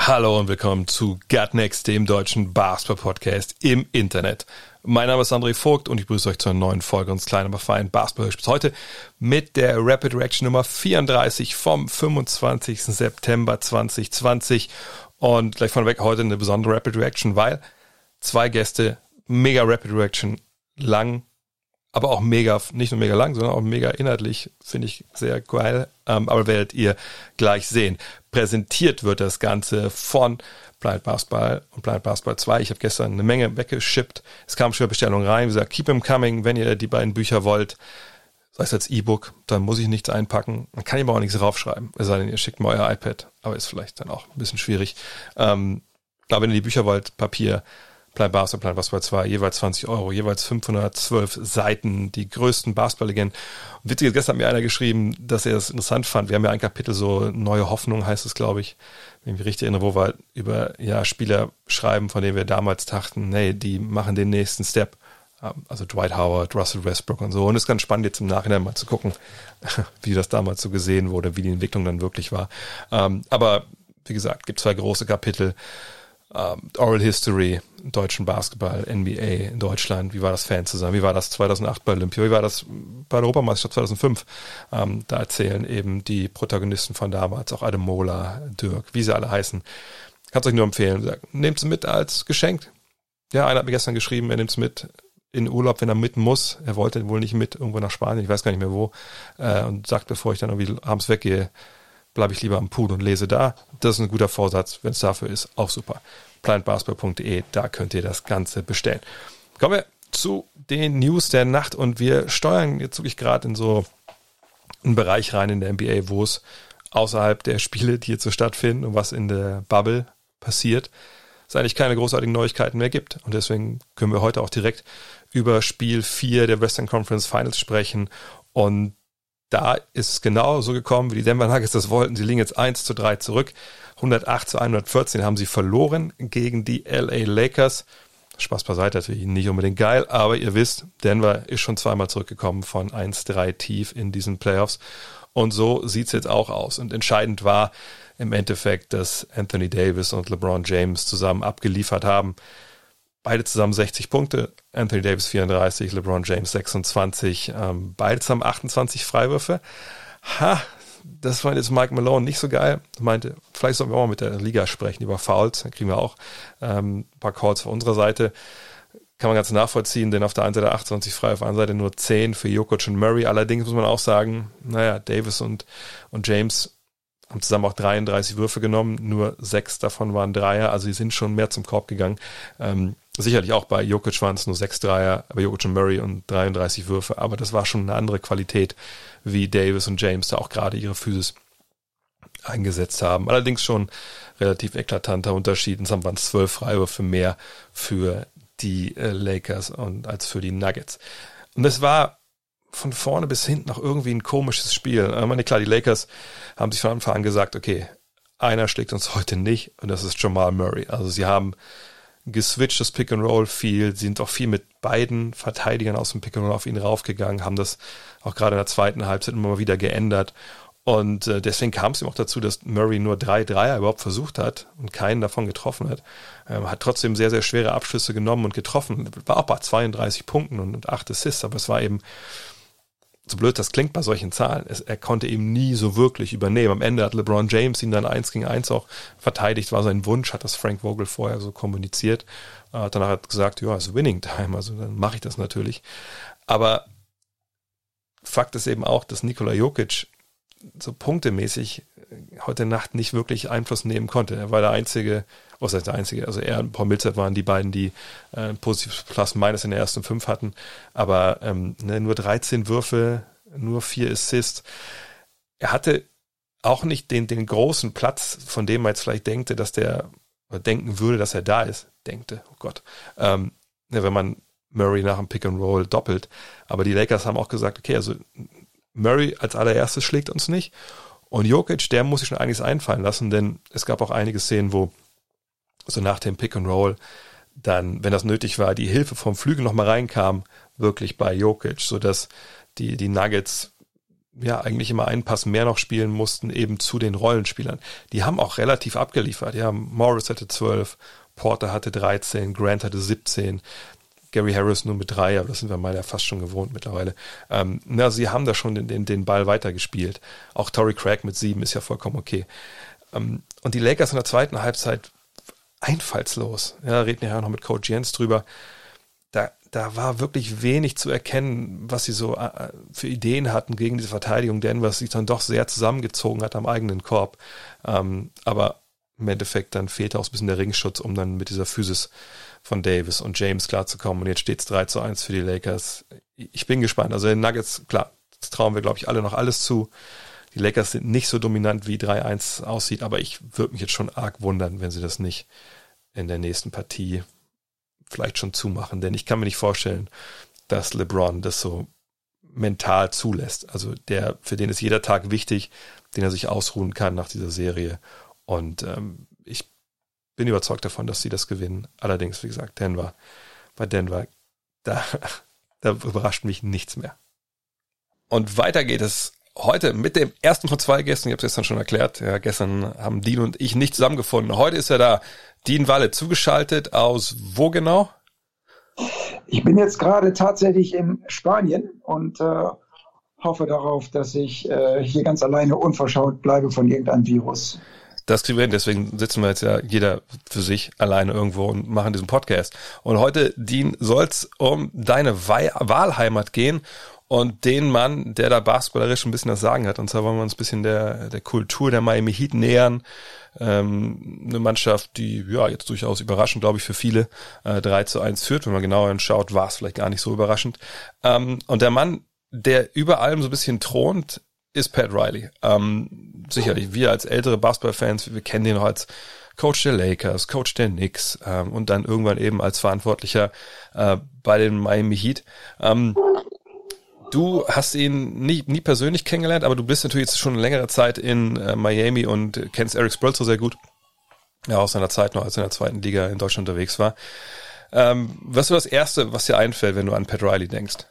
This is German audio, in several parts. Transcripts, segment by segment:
Hallo und willkommen zu Gutnext, dem deutschen Basketball-Podcast im Internet. Mein Name ist André Vogt und ich begrüße euch zu einer neuen Folge unseres kleinen, aber feinen Basketball-Hörspiels. Heute mit der Rapid Reaction Nummer 34 vom 25. September 2020. Und gleich vorneweg heute eine besondere Rapid Reaction, weil zwei Gäste, mega Rapid Reaction, lang, aber auch mega, nicht nur mega lang, sondern auch mega inhaltlich, finde ich sehr geil. Ähm, aber werdet ihr gleich sehen. Präsentiert wird das Ganze von Blind Basketball und Blind Basketball 2. Ich habe gestern eine Menge weggeschippt. Es kam schon Bestellungen rein. Wie gesagt, keep them coming, wenn ihr die beiden Bücher wollt. Sei es als E-Book, dann muss ich nichts einpacken. Man kann ihm auch nichts draufschreiben. Es sei denn, ihr schickt mal euer iPad. Aber ist vielleicht dann auch ein bisschen schwierig. Ähm, aber wenn ihr die Bücher wollt, Papier, Plan Basketball, Plan Basketball 2, jeweils 20 Euro, jeweils 512 Seiten, die größten Basketball-Legenden. Und witziges, gestern hat mir einer geschrieben, dass er es interessant fand. Wir haben ja ein Kapitel, so Neue Hoffnung heißt es, glaube ich, wenn ich mich richtig erinnere, wo wir über ja, Spieler schreiben, von denen wir damals dachten, nee, die machen den nächsten Step. Also Dwight Howard, Russell Westbrook und so. Und es ist ganz spannend, jetzt im Nachhinein mal zu gucken, wie das damals so gesehen wurde, wie die Entwicklung dann wirklich war. Ähm, aber wie gesagt, gibt zwei große Kapitel ähm, Oral History, deutschen Basketball, NBA in Deutschland, wie war das Fan zusammen, wie war das 2008 bei Olympia, wie war das bei der Europameisterschaft 2005. Ähm, da erzählen eben die Protagonisten von damals, auch Adam Mola, Dirk, wie sie alle heißen. Kann es euch nur empfehlen. Nehmt es mit als Geschenk. Ja, einer hat mir gestern geschrieben, er nimmt es mit in Urlaub, wenn er mit muss. Er wollte wohl nicht mit irgendwo nach Spanien, ich weiß gar nicht mehr wo. Äh, und sagt, bevor ich dann irgendwie abends weggehe, bleibe ich lieber am Pool und lese da. Das ist ein guter Vorsatz. Wenn es dafür ist, auch super. Plantbasketball.de, da könnt ihr das Ganze bestellen. Kommen wir zu den News der Nacht und wir steuern jetzt wirklich gerade in so einen Bereich rein in der NBA, wo es außerhalb der Spiele, die jetzt so stattfinden und was in der Bubble passiert, es eigentlich keine großartigen Neuigkeiten mehr gibt. Und deswegen können wir heute auch direkt über Spiel 4 der Western Conference Finals sprechen. Und da ist es genau so gekommen, wie die Denver Nuggets das wollten. Sie liegen jetzt 1 zu 3 zurück. 108 zu 114 haben sie verloren gegen die LA Lakers. Spaß beiseite, natürlich nicht unbedingt geil, aber ihr wisst, Denver ist schon zweimal zurückgekommen von 1-3 tief in diesen Playoffs. Und so sieht's jetzt auch aus. Und entscheidend war im Endeffekt, dass Anthony Davis und LeBron James zusammen abgeliefert haben. Beide zusammen 60 Punkte, Anthony Davis 34, LeBron James 26, ähm, beide zusammen 28 Freiwürfe. Ha, das fand jetzt Mike Malone nicht so geil. Meinte, vielleicht sollten wir auch mal mit der Liga sprechen über Fouls. Dann kriegen wir auch ähm, ein paar Calls von unserer Seite. Kann man ganz nachvollziehen, denn auf der einen Seite 28 frei, auf der anderen Seite nur 10 für Jokic und Murray. Allerdings muss man auch sagen, naja, Davis und, und James haben zusammen auch 33 Würfe genommen, nur sechs davon waren Dreier, also sie sind schon mehr zum Korb gegangen. Ähm, sicherlich auch bei Jokic waren es nur sechs Dreier, bei Jokic und Murray und 33 Würfe, aber das war schon eine andere Qualität, wie Davis und James da auch gerade ihre Physis eingesetzt haben. Allerdings schon relativ eklatanter Unterschied. Insgesamt waren es zwölf Freiwürfe mehr für die äh, Lakers und als für die Nuggets. Und es war von vorne bis hinten noch irgendwie ein komisches Spiel. Ich meine, klar, die Lakers haben sich von Anfang an gesagt, okay, einer schlägt uns heute nicht und das ist Jamal Murray. Also sie haben geswitcht das Pick and Roll viel, sind auch viel mit beiden Verteidigern aus dem Pick and Roll auf ihn raufgegangen, haben das auch gerade in der zweiten Halbzeit immer mal wieder geändert. Und äh, deswegen kam es ihm auch dazu, dass Murray nur drei Dreier überhaupt versucht hat und keinen davon getroffen hat. Ähm, hat trotzdem sehr, sehr schwere Abschlüsse genommen und getroffen. War auch bei 32 Punkten und, und 8 Assists, aber es war eben, so blöd das klingt bei solchen Zahlen, es, er konnte eben nie so wirklich übernehmen. Am Ende hat LeBron James ihn dann eins gegen eins auch verteidigt, war sein Wunsch, hat das Frank Vogel vorher so kommuniziert. Äh, danach hat gesagt, ja, ist Winning Time, also dann mache ich das natürlich. Aber Fakt ist eben auch, dass Nikola Jokic so punktemäßig heute Nacht nicht wirklich Einfluss nehmen konnte. Er war der einzige, was heißt der einzige, also er und Paul Millsap waren die beiden, die äh, positives Plus Minus in der ersten fünf hatten, aber ähm, ne, nur 13 Würfe, nur vier Assists. Er hatte auch nicht den, den großen Platz, von dem man jetzt vielleicht denkte, dass der, oder denken würde, dass er da ist, denkte, oh Gott. Ähm, ja, wenn man Murray nach dem Pick and Roll doppelt. Aber die Lakers haben auch gesagt, okay, also Murray als allererstes schlägt uns nicht. Und Jokic, der muss sich schon einiges einfallen lassen, denn es gab auch einige Szenen, wo so nach dem Pick and Roll dann, wenn das nötig war, die Hilfe vom Flügel nochmal reinkam, wirklich bei Jokic, sodass die, die Nuggets ja eigentlich immer einen Pass mehr noch spielen mussten, eben zu den Rollenspielern. Die haben auch relativ abgeliefert. Ja, Morris hatte 12, Porter hatte 13, Grant hatte 17, Gary Harris nur mit drei, aber das sind wir mal ja fast schon gewohnt mittlerweile. Ähm, na, sie haben da schon den, den, den Ball weitergespielt. Auch Tory Craig mit sieben ist ja vollkommen okay. Ähm, und die Lakers in der zweiten Halbzeit einfallslos. Ja, reden ja noch mit Coach Jens drüber. Da, da war wirklich wenig zu erkennen, was sie so äh, für Ideen hatten gegen diese Verteidigung Denvers, sich dann doch sehr zusammengezogen hat am eigenen Korb. Ähm, aber im Endeffekt dann fehlte auch ein bisschen der Ringschutz, um dann mit dieser Physis von Davis und James klarzukommen. Und jetzt steht es 3 zu 1 für die Lakers. Ich bin gespannt. Also den Nuggets, klar, das trauen wir, glaube ich, alle noch alles zu. Die Lakers sind nicht so dominant, wie 3-1 aussieht, aber ich würde mich jetzt schon arg wundern, wenn sie das nicht in der nächsten Partie vielleicht schon zumachen. Denn ich kann mir nicht vorstellen, dass LeBron das so mental zulässt. Also der, für den ist jeder Tag wichtig, den er sich ausruhen kann nach dieser Serie. Und ähm, ich bin überzeugt davon, dass sie das gewinnen. Allerdings, wie gesagt, Denver, bei Denver, da, da überrascht mich nichts mehr. Und weiter geht es heute mit dem ersten von zwei Gästen. Ich habe es gestern schon erklärt. Ja, gestern haben Dean und ich nicht zusammengefunden. Heute ist er da. Dean Walle zugeschaltet aus wo genau? Ich bin jetzt gerade tatsächlich in Spanien und äh, hoffe darauf, dass ich äh, hier ganz alleine unverschaut bleibe von irgendeinem Virus. Das kriegen wir hin, deswegen sitzen wir jetzt ja jeder für sich alleine irgendwo und machen diesen Podcast. Und heute, Dean, soll es um deine Wahlheimat gehen und den Mann, der da basketballerisch ein bisschen das Sagen hat. Und zwar wollen wir uns ein bisschen der, der Kultur der Miami Heat nähern. Ähm, eine Mannschaft, die ja jetzt durchaus überraschend, glaube ich, für viele äh, 3 zu 1 führt. Wenn man genauer anschaut, war es vielleicht gar nicht so überraschend. Ähm, und der Mann, der über allem so ein bisschen thront, ist Pat Riley. Ähm, sicherlich, wir als ältere Basketballfans, wir kennen den noch als Coach der Lakers, Coach der Knicks ähm, und dann irgendwann eben als Verantwortlicher äh, bei den Miami Heat. Ähm, Du hast ihn nie, nie persönlich kennengelernt, aber du bist natürlich jetzt schon längere Zeit in äh, Miami und kennst Eric Spolzo sehr gut. Ja, aus seiner Zeit noch, als er in der zweiten Liga in Deutschland unterwegs war. Ähm, was ist das Erste, was dir einfällt, wenn du an Pat Riley denkst?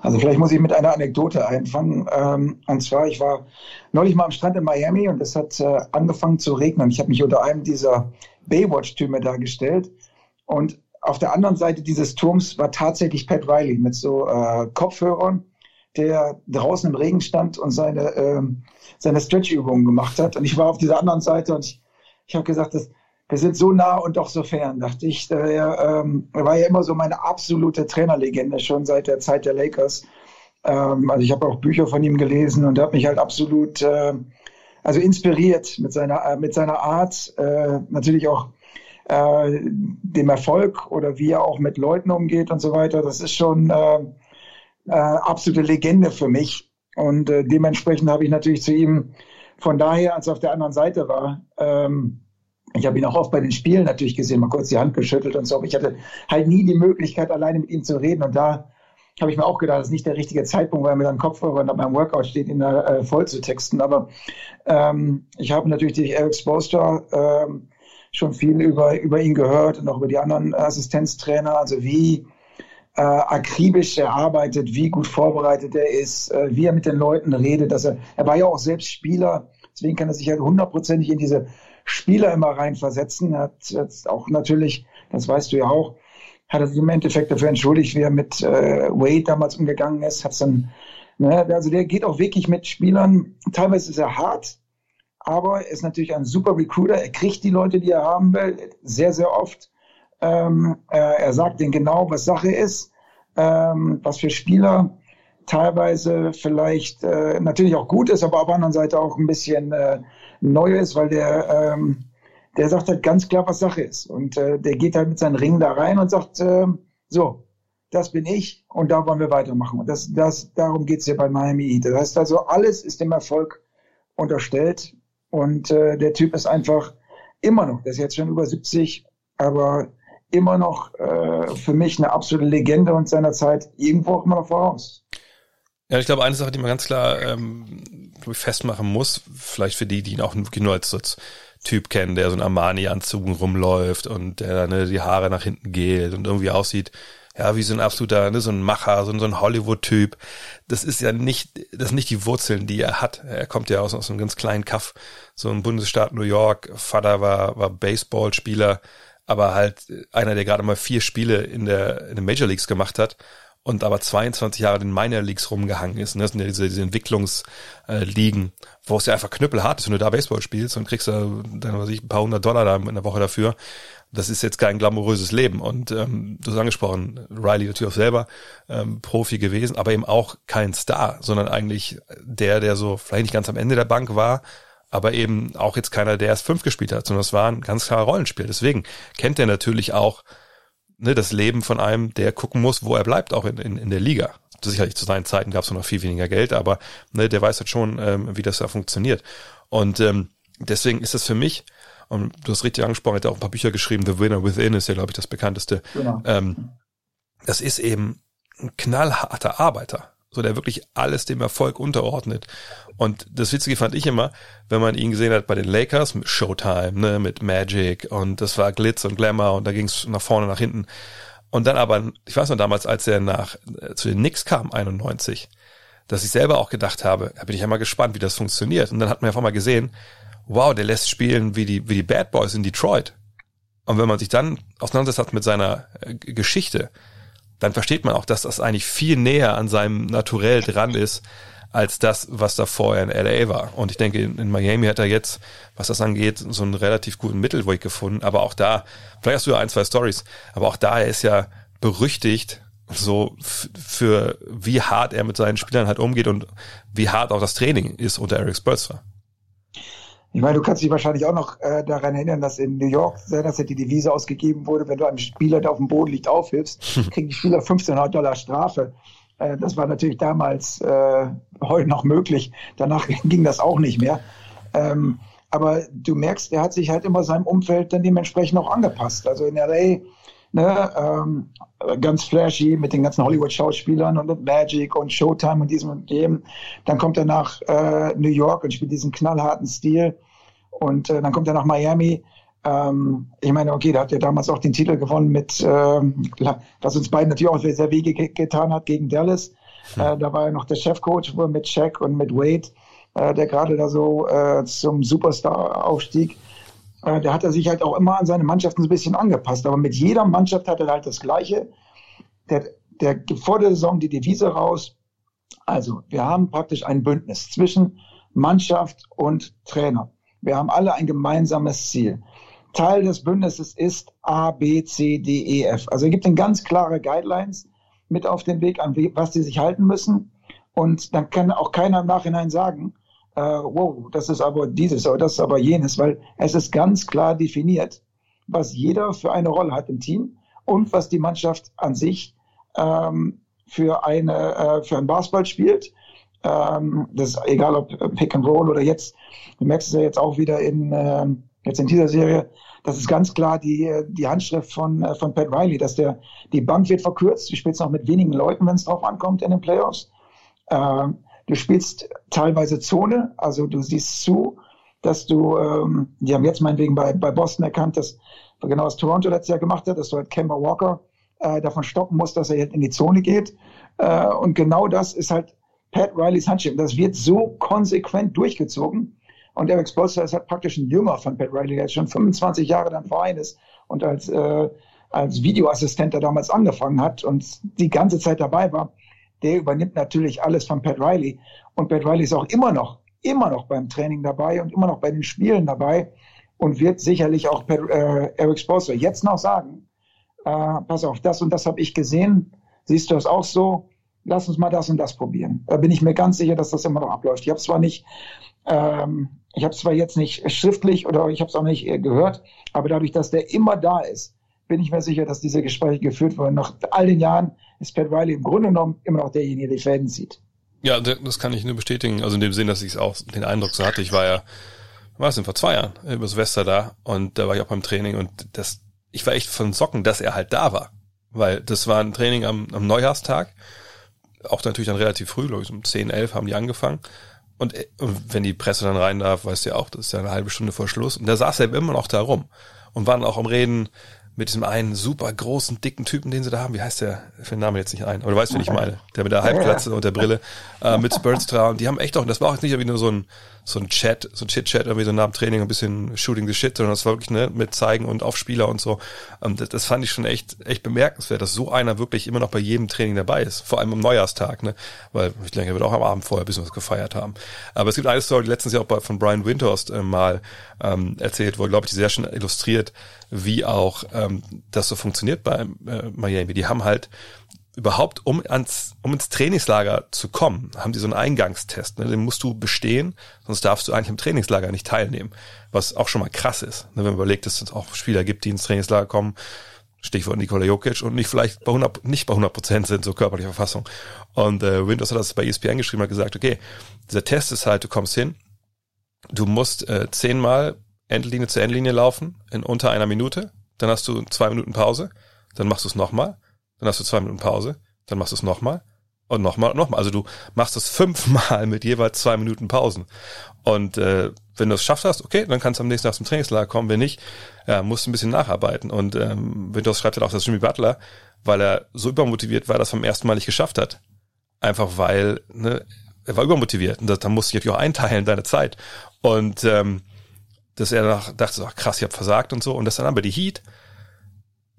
Also vielleicht muss ich mit einer Anekdote einfangen. Ähm, und zwar, ich war neulich mal am Strand in Miami und es hat äh, angefangen zu regnen. Ich habe mich unter einem dieser Baywatch-Türme dargestellt. Und auf der anderen Seite dieses Turms war tatsächlich Pat Riley mit so äh, Kopfhörern, der draußen im Regen stand und seine, äh, seine Stretch-Übungen gemacht hat. Und ich war auf dieser anderen Seite und ich, ich habe gesagt, das, wir sind so nah und doch so fern, dachte ich. Er, ähm, er war ja immer so meine absolute Trainerlegende, schon seit der Zeit der Lakers. Ähm, also ich habe auch Bücher von ihm gelesen und er hat mich halt absolut äh, also inspiriert mit seiner, äh, mit seiner Art, äh, natürlich auch äh, dem Erfolg oder wie er auch mit Leuten umgeht und so weiter. Das ist schon äh, äh, absolute Legende für mich. Und äh, dementsprechend habe ich natürlich zu ihm von daher, als er auf der anderen Seite war, ähm, ich habe ihn auch oft bei den Spielen natürlich gesehen, mal kurz die Hand geschüttelt und so, aber ich hatte halt nie die Möglichkeit, alleine mit ihm zu reden. Und da habe ich mir auch gedacht, das ist nicht der richtige Zeitpunkt, weil er mit einem Kopfhörer und beim Workout steht, ihn da äh, voll zu texten. Aber ähm, ich habe natürlich durch Eric Spoelstra ähm, schon viel über, über ihn gehört und auch über die anderen Assistenztrainer, also wie äh, akribisch er arbeitet, wie gut vorbereitet er ist, äh, wie er mit den Leuten redet. Dass er, er war ja auch selbst Spieler, deswegen kann er sich halt hundertprozentig in diese Spieler immer reinversetzen. Er hat jetzt auch natürlich, das weißt du ja auch, hat er sich im Endeffekt dafür entschuldigt, wie er mit äh, Wade damals umgegangen ist. Hat's dann, ne, also der geht auch wirklich mit Spielern. Teilweise ist er hart, aber er ist natürlich ein super Recruiter. Er kriegt die Leute, die er haben will, sehr, sehr oft. Ähm, er, er, sagt denen genau, was Sache ist, ähm, was für Spieler teilweise vielleicht äh, natürlich auch gut ist, aber auf der anderen Seite auch ein bisschen äh, neu ist, weil der, ähm, der sagt halt ganz klar, was Sache ist. Und äh, der geht halt mit seinen Ringen da rein und sagt, äh, so, das bin ich und da wollen wir weitermachen. Und das, das, darum geht's hier bei Miami. Das heißt also, alles ist dem Erfolg unterstellt. Und äh, der Typ ist einfach immer noch, der ist jetzt schon über 70, aber immer noch äh, für mich eine absolute Legende und seiner Zeit irgendwo auch immer noch voraus. Ja, ich glaube, eine Sache, die man ganz klar ähm, festmachen muss, vielleicht für die, die ihn auch wirklich nur als, als Typ kennen, der so ein Armani-Anzug rumläuft und der ne, die Haare nach hinten geht und irgendwie aussieht, ja, wie so ein absoluter, ne, so ein Macher, so, so ein Hollywood-Typ. Das ist ja nicht, das sind nicht die Wurzeln, die er hat. Er kommt ja aus, aus einem ganz kleinen Kaff, so ein Bundesstaat New York. Vater war, war Baseballspieler, aber halt einer, der gerade mal vier Spiele in der, in den Major Leagues gemacht hat und aber 22 Jahre in Minor Leagues rumgehangen ist. Und das sind ja diese, diese Entwicklungsligen, wo es ja einfach knüppelhart ist, wenn du da Baseball spielst und kriegst da dann, was ich, ein paar hundert Dollar da in der Woche dafür. Das ist jetzt kein glamouröses Leben. Und ähm, du hast angesprochen, Riley natürlich auch selber ähm, Profi gewesen, aber eben auch kein Star, sondern eigentlich der, der so vielleicht nicht ganz am Ende der Bank war, aber eben auch jetzt keiner, der erst fünf gespielt hat, sondern es war ein ganz klarer Rollenspiel. Deswegen kennt er natürlich auch ne, das Leben von einem, der gucken muss, wo er bleibt, auch in, in, in der Liga. Sicherlich zu seinen Zeiten gab es noch viel weniger Geld, aber ne, der weiß halt schon, ähm, wie das da funktioniert. Und ähm, deswegen ist es für mich, und du hast richtig angesprochen, er hat auch ein paar Bücher geschrieben, The Winner Within ist ja, glaube ich, das bekannteste. Genau. Ähm, das ist eben ein knallharter Arbeiter so der wirklich alles dem Erfolg unterordnet. Und das Witzige fand ich immer, wenn man ihn gesehen hat bei den Lakers mit Showtime, ne, mit Magic und das war Glitz und Glamour und da ging es nach vorne, nach hinten. Und dann aber, ich weiß noch damals, als er nach äh, zu den Knicks kam, 91, dass ich selber auch gedacht habe, da bin ich ja mal gespannt, wie das funktioniert. Und dann hat man einfach mal gesehen, wow, der lässt spielen wie die, wie die Bad Boys in Detroit. Und wenn man sich dann auseinandersetzt mit seiner äh, Geschichte, dann versteht man auch, dass das eigentlich viel näher an seinem Naturell dran ist, als das, was da vorher in LA war. Und ich denke, in, Miami hat er jetzt, was das angeht, so einen relativ guten Mittelweg gefunden. Aber auch da, vielleicht hast du ja ein, zwei Stories, aber auch da, er ist ja berüchtigt, so für wie hart er mit seinen Spielern halt umgeht und wie hart auch das Training ist unter Eric Spurzer. Ich meine, du kannst dich wahrscheinlich auch noch äh, daran erinnern, dass in New York seinerzeit die Devise ausgegeben wurde, wenn du einem Spieler, der auf dem Boden liegt, aufhilfst, kriegen die Spieler 1500 Dollar Strafe. Äh, das war natürlich damals äh, heute noch möglich. Danach ging das auch nicht mehr. Ähm, aber du merkst, er hat sich halt immer seinem Umfeld dann dementsprechend auch angepasst. Also in LA ne, ähm, ganz flashy mit den ganzen Hollywood-Schauspielern und, und Magic und Showtime und diesem und dem. Dann kommt er nach äh, New York und spielt diesen knallharten Stil. Und äh, dann kommt er nach Miami. Ähm, ich meine, okay, da hat er damals auch den Titel gewonnen mit, äh, was uns beiden natürlich auch sehr wege getan hat gegen Dallas. Hm. Äh, da war er noch der Chefcoach mit Shaq und mit Wade, äh, der gerade da so äh, zum Superstar aufstieg. Äh, der hat er sich halt auch immer an seine Mannschaften ein bisschen angepasst. Aber mit jeder Mannschaft hat er halt das Gleiche. Der, der gibt vor der Saison die Devise raus. Also, wir haben praktisch ein Bündnis zwischen Mannschaft und Trainer. Wir haben alle ein gemeinsames Ziel. Teil des Bündnisses ist A, B, C, D, E, F. Also er gibt ihnen ganz klare Guidelines mit auf den Weg, an was sie sich halten müssen. Und dann kann auch keiner im Nachhinein sagen, äh, wow, das ist aber dieses oder das ist aber jenes, weil es ist ganz klar definiert, was jeder für eine Rolle hat im Team und was die Mannschaft an sich ähm, für eine äh, für ein Basketball spielt ähm, das ist egal ob Pick and Roll oder jetzt, du merkst es ja jetzt auch wieder in, äh, jetzt in dieser Serie, das ist ganz klar die, die Handschrift von, äh, von Pat Riley, dass der, die Bank wird verkürzt, du spielst noch mit wenigen Leuten, wenn es drauf ankommt in den Playoffs. Äh, du spielst teilweise Zone, also du siehst zu, dass du, ähm, die haben jetzt meinetwegen bei, bei Boston erkannt, dass genau was Toronto letztes Jahr gemacht hat, dass du halt Kemba Walker äh, davon stoppen musst, dass er jetzt in die Zone geht. Äh, und genau das ist halt Pat Rileys Handschrift. Das wird so konsequent durchgezogen. Und Eric Spolster ist halt praktisch ein Jünger von Pat Riley, der jetzt schon 25 Jahre dann Verein ist und als, äh, als Videoassistent da damals angefangen hat und die ganze Zeit dabei war. Der übernimmt natürlich alles von Pat Riley. Und Pat Riley ist auch immer noch, immer noch beim Training dabei und immer noch bei den Spielen dabei und wird sicherlich auch Pat, äh, Eric Spolster jetzt noch sagen, äh, pass auf, das und das habe ich gesehen. Siehst du das auch so? Lass uns mal das und das probieren. Da bin ich mir ganz sicher, dass das immer noch abläuft. Ich habe zwar nicht, ähm, ich habe zwar jetzt nicht schriftlich oder ich habe es auch nicht gehört, aber dadurch, dass der immer da ist, bin ich mir sicher, dass diese Gespräche geführt wurden. Nach all den Jahren ist Pat Riley im Grunde genommen immer noch derjenige, der die Fäden zieht. Ja, das kann ich nur bestätigen. Also in dem Sinn, dass ich es auch den Eindruck so hatte. Ich war ja, war es denn vor zwei Jahren über Silvester da und da war ich auch beim Training und das ich war echt von Socken, dass er halt da war. Weil das war ein Training am, am Neujahrstag. Auch natürlich dann relativ früh, glaube ich, um 10, 11 haben die angefangen. Und, und wenn die Presse dann rein darf, weißt du ja auch, das ist ja eine halbe Stunde vor Schluss. Und da saß er immer noch da rum und waren auch am Reden mit diesem einen super großen, dicken Typen, den sie da haben. Wie heißt der? Ich den Namen jetzt nicht ein. Aber du weißt, wen ich meine. Der mit der Halbglatze und der Brille, äh, mit Spurstra. Und die haben echt auch, das war auch nicht irgendwie nur so ein, so ein Chat, so ein Chit-Chat, irgendwie so nach dem Training ein bisschen shooting the shit, sondern das war wirklich, ne, mit zeigen und auf Spieler und so. Und das, das fand ich schon echt, echt bemerkenswert, dass so einer wirklich immer noch bei jedem Training dabei ist. Vor allem am Neujahrstag, ne. Weil ich denke, er wird auch am Abend vorher ein bisschen was gefeiert haben. Aber es gibt eine Story, die letztens ja auch bei, von Brian Windhorst äh, mal ähm, erzählt wurde, glaube ich, die sehr schön illustriert, wie auch ähm, das so funktioniert bei äh, Miami. Die haben halt überhaupt, um ans, um ins Trainingslager zu kommen, haben die so einen Eingangstest. Ne? Den musst du bestehen, sonst darfst du eigentlich im Trainingslager nicht teilnehmen. Was auch schon mal krass ist. Ne? Wenn man überlegt, dass es auch Spieler gibt, die ins Trainingslager kommen, Stichwort Nikola Jokic und nicht vielleicht bei 100, nicht bei 100 Prozent sind, so körperliche Verfassung. Und äh, Windows hat das bei ESPN geschrieben, hat gesagt, okay, dieser Test ist halt, du kommst hin, du musst äh, zehnmal Endlinie zu Endlinie laufen in unter einer Minute, dann hast du zwei Minuten Pause, dann machst du es nochmal, dann hast du zwei Minuten Pause, dann machst du es nochmal und nochmal und nochmal. Also du machst es fünfmal mit jeweils zwei Minuten Pausen. Und äh, wenn du es schafft hast, okay, dann kannst du am nächsten Tag zum Trainingslager kommen. Wenn nicht, ja, musst du ein bisschen nacharbeiten. Und ähm, Windows schreibt halt auch, dass Jimmy Butler, weil er so übermotiviert war, das vom ersten Mal nicht geschafft hat. Einfach weil, ne, er war übermotiviert. Und da musste ich natürlich auch einteilen, deine Zeit. Und ähm, dass er nach, dachte, ach krass, ich habe versagt und so. Und das dann aber die Heat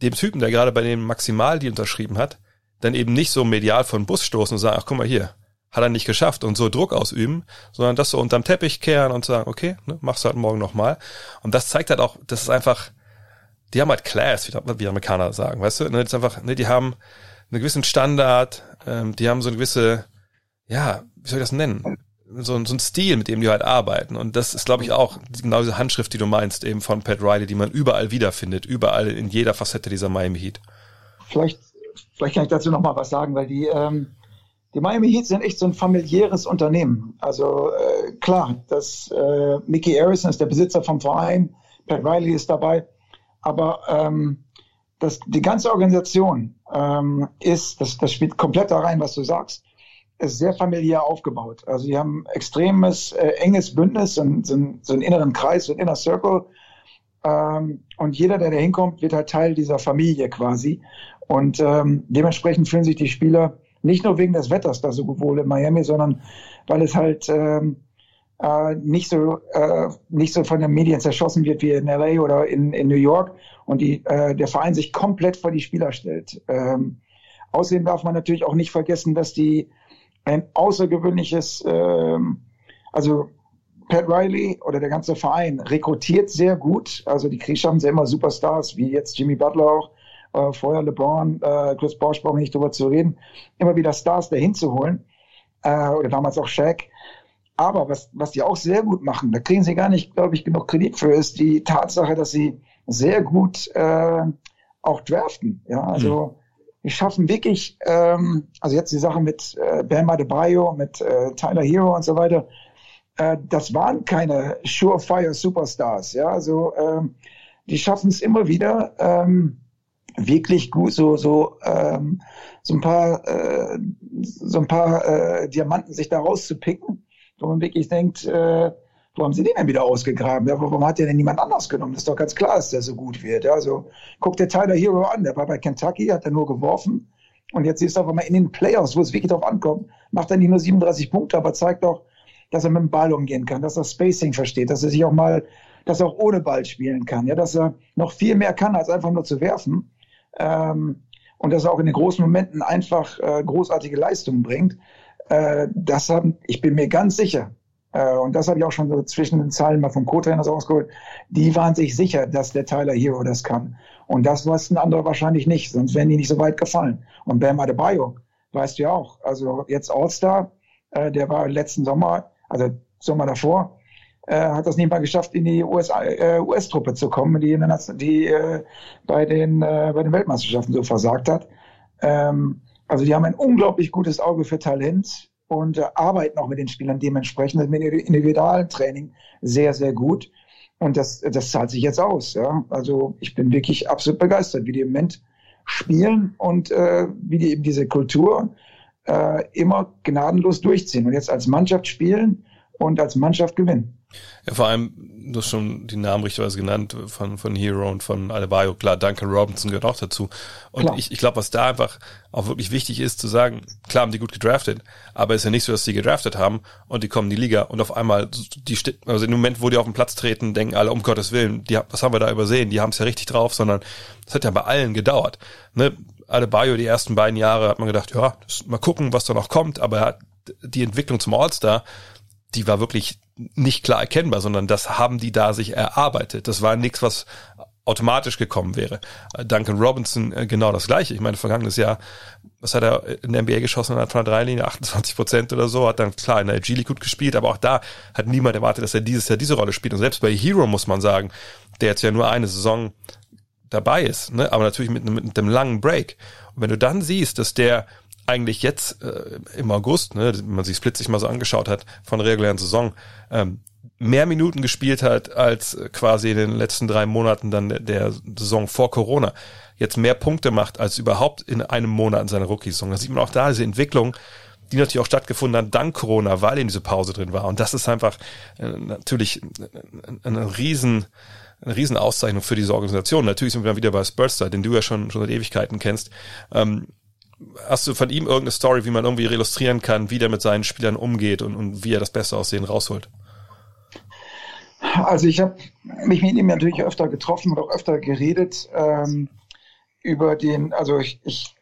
dem Typen, der gerade bei dem Maximal die unterschrieben hat, dann eben nicht so medial von Bus stoßen und sagen, ach guck mal hier, hat er nicht geschafft und so Druck ausüben, sondern das so unterm Teppich kehren und sagen, okay, ne, machst du halt morgen nochmal. Und das zeigt halt auch, das ist einfach, die haben halt Class, wie die Amerikaner sagen, weißt du, ne, das ist einfach, ne, die haben einen gewissen Standard, ähm, die haben so eine gewisse, ja, wie soll ich das nennen? So, so ein Stil, mit dem die halt arbeiten. Und das ist, glaube ich, auch genau diese Handschrift, die du meinst, eben von Pat Riley, die man überall wiederfindet, überall in jeder Facette dieser Miami Heat. Vielleicht, vielleicht kann ich dazu noch mal was sagen, weil die, ähm, die Miami Heat sind echt so ein familiäres Unternehmen. Also äh, klar, das äh, Mickey Harrison ist der Besitzer vom Verein, Pat Riley ist dabei, aber ähm, das, die ganze Organisation ähm, ist, das, das spielt komplett da rein, was du sagst ist sehr familiär aufgebaut. Also die haben extremes, äh, enges Bündnis, und, so, so einen inneren Kreis, so einen Inner Circle. Ähm, und jeder, der da hinkommt, wird halt Teil dieser Familie quasi. Und ähm, dementsprechend fühlen sich die Spieler nicht nur wegen des Wetters da so wohl in Miami, sondern weil es halt ähm, äh, nicht so äh, nicht so von den Medien zerschossen wird wie in LA oder in, in New York und die, äh, der Verein sich komplett vor die Spieler stellt. Ähm, außerdem darf man natürlich auch nicht vergessen, dass die ein außergewöhnliches, ähm, also Pat Riley oder der ganze Verein rekrutiert sehr gut. Also die haben sehr immer Superstars, wie jetzt Jimmy Butler auch, äh, vorher LeBron, äh, Chris Bosh, brauchen wir nicht drüber zu reden, immer wieder Stars dahin zu holen. Äh, oder damals auch Shaq. Aber was, was die auch sehr gut machen, da kriegen sie gar nicht, glaube ich, genug Kredit für, ist die Tatsache, dass sie sehr gut äh, auch draften. Ja, also mhm wir schaffen wirklich, ähm, also jetzt die Sache mit äh, Bam Adebayo, mit äh, Tyler Hero und so weiter, äh, das waren keine Surefire Superstars, ja, also ähm, die schaffen es immer wieder, ähm, wirklich gut so so ähm, so ein paar äh, so ein paar äh, Diamanten sich da rauszupicken, wo man wirklich denkt, äh, wo haben sie den denn wieder ausgegraben? Ja, warum hat der denn niemand anders genommen? Das ist doch ganz klar, dass der so gut wird. Ja, also guck dir Tyler Hero an, der war bei Kentucky, hat er nur geworfen. Und jetzt siehst du auf einmal in den Playoffs, wo es wirklich drauf ankommt, macht er nicht nur 37 Punkte, aber zeigt auch, dass er mit dem Ball umgehen kann, dass er Spacing versteht, dass er sich auch mal, dass er auch ohne Ball spielen kann, ja, dass er noch viel mehr kann, als einfach nur zu werfen. Ähm, und dass er auch in den großen Momenten einfach äh, großartige Leistungen bringt. Äh, das haben, ich bin mir ganz sicher, und das habe ich auch schon so zwischen den Zeilen mal vom Co-Trainer rausgeholt, die waren sich sicher, dass der Tyler Hero das kann. Und das wussten andere wahrscheinlich nicht, sonst wären die nicht so weit gefallen. Und Bam Adebayo, weißt du ja auch, also jetzt All-Star, äh, der war letzten Sommer, also Sommer davor, äh, hat das nicht mal geschafft, in die US-Truppe US zu kommen, die, die äh, bei, den, äh, bei den Weltmeisterschaften so versagt hat. Ähm, also die haben ein unglaublich gutes Auge für Talent und äh, arbeiten auch mit den Spielern dementsprechend mit dem individualen Training sehr, sehr gut. Und das, das zahlt sich jetzt aus. Ja? Also ich bin wirklich absolut begeistert, wie die im Moment spielen und äh, wie die eben diese Kultur äh, immer gnadenlos durchziehen und jetzt als Mannschaft spielen und als Mannschaft gewinnen. Ja, vor allem, du hast schon die Namen richtigerweise genannt von, von Hero und von Adebayo. Klar, Duncan Robinson gehört auch dazu. Und klar. ich, ich glaube, was da einfach auch wirklich wichtig ist, zu sagen, klar haben die gut gedraftet, aber es ist ja nicht so, dass die gedraftet haben und die kommen in die Liga und auf einmal, die also im Moment, wo die auf den Platz treten, denken alle, um Gottes Willen, die, was haben wir da übersehen? Die haben es ja richtig drauf, sondern das hat ja bei allen gedauert. Ne? Adebayo die ersten beiden Jahre hat man gedacht, ja, mal gucken, was da noch kommt, aber die Entwicklung zum All-Star, die war wirklich nicht klar erkennbar, sondern das haben die da sich erarbeitet. Das war nichts, was automatisch gekommen wäre. Duncan Robinson äh, genau das gleiche. Ich meine, vergangenes Jahr, was hat er in der NBA geschossen an der Dreilinie? 28 Prozent oder so, hat dann klar in der G gut gespielt, aber auch da hat niemand erwartet, dass er dieses Jahr diese Rolle spielt. Und selbst bei Hero muss man sagen, der jetzt ja nur eine Saison dabei ist, ne? aber natürlich mit, mit einem langen Break. Und wenn du dann siehst, dass der eigentlich jetzt äh, im August, ne, wenn man sich Split sich mal so angeschaut hat von regulären Saison, ähm, mehr Minuten gespielt hat als quasi in den letzten drei Monaten dann der, der Saison vor Corona, jetzt mehr Punkte macht als überhaupt in einem Monat in seiner Rookie-Saison. Da sieht man auch da diese Entwicklung, die natürlich auch stattgefunden hat dank Corona, weil eben diese Pause drin war. Und das ist einfach äh, natürlich eine riesen, eine riesen Auszeichnung für diese Organisation. Natürlich sind wir dann wieder bei Spurstar, den du ja schon, schon seit Ewigkeiten kennst. Ähm, hast du von ihm irgendeine Story, wie man irgendwie illustrieren kann, wie der mit seinen Spielern umgeht und, und wie er das beste Aussehen rausholt? Also ich habe mich mit ihm natürlich öfter getroffen und auch öfter geredet ähm, über den, also ich, ich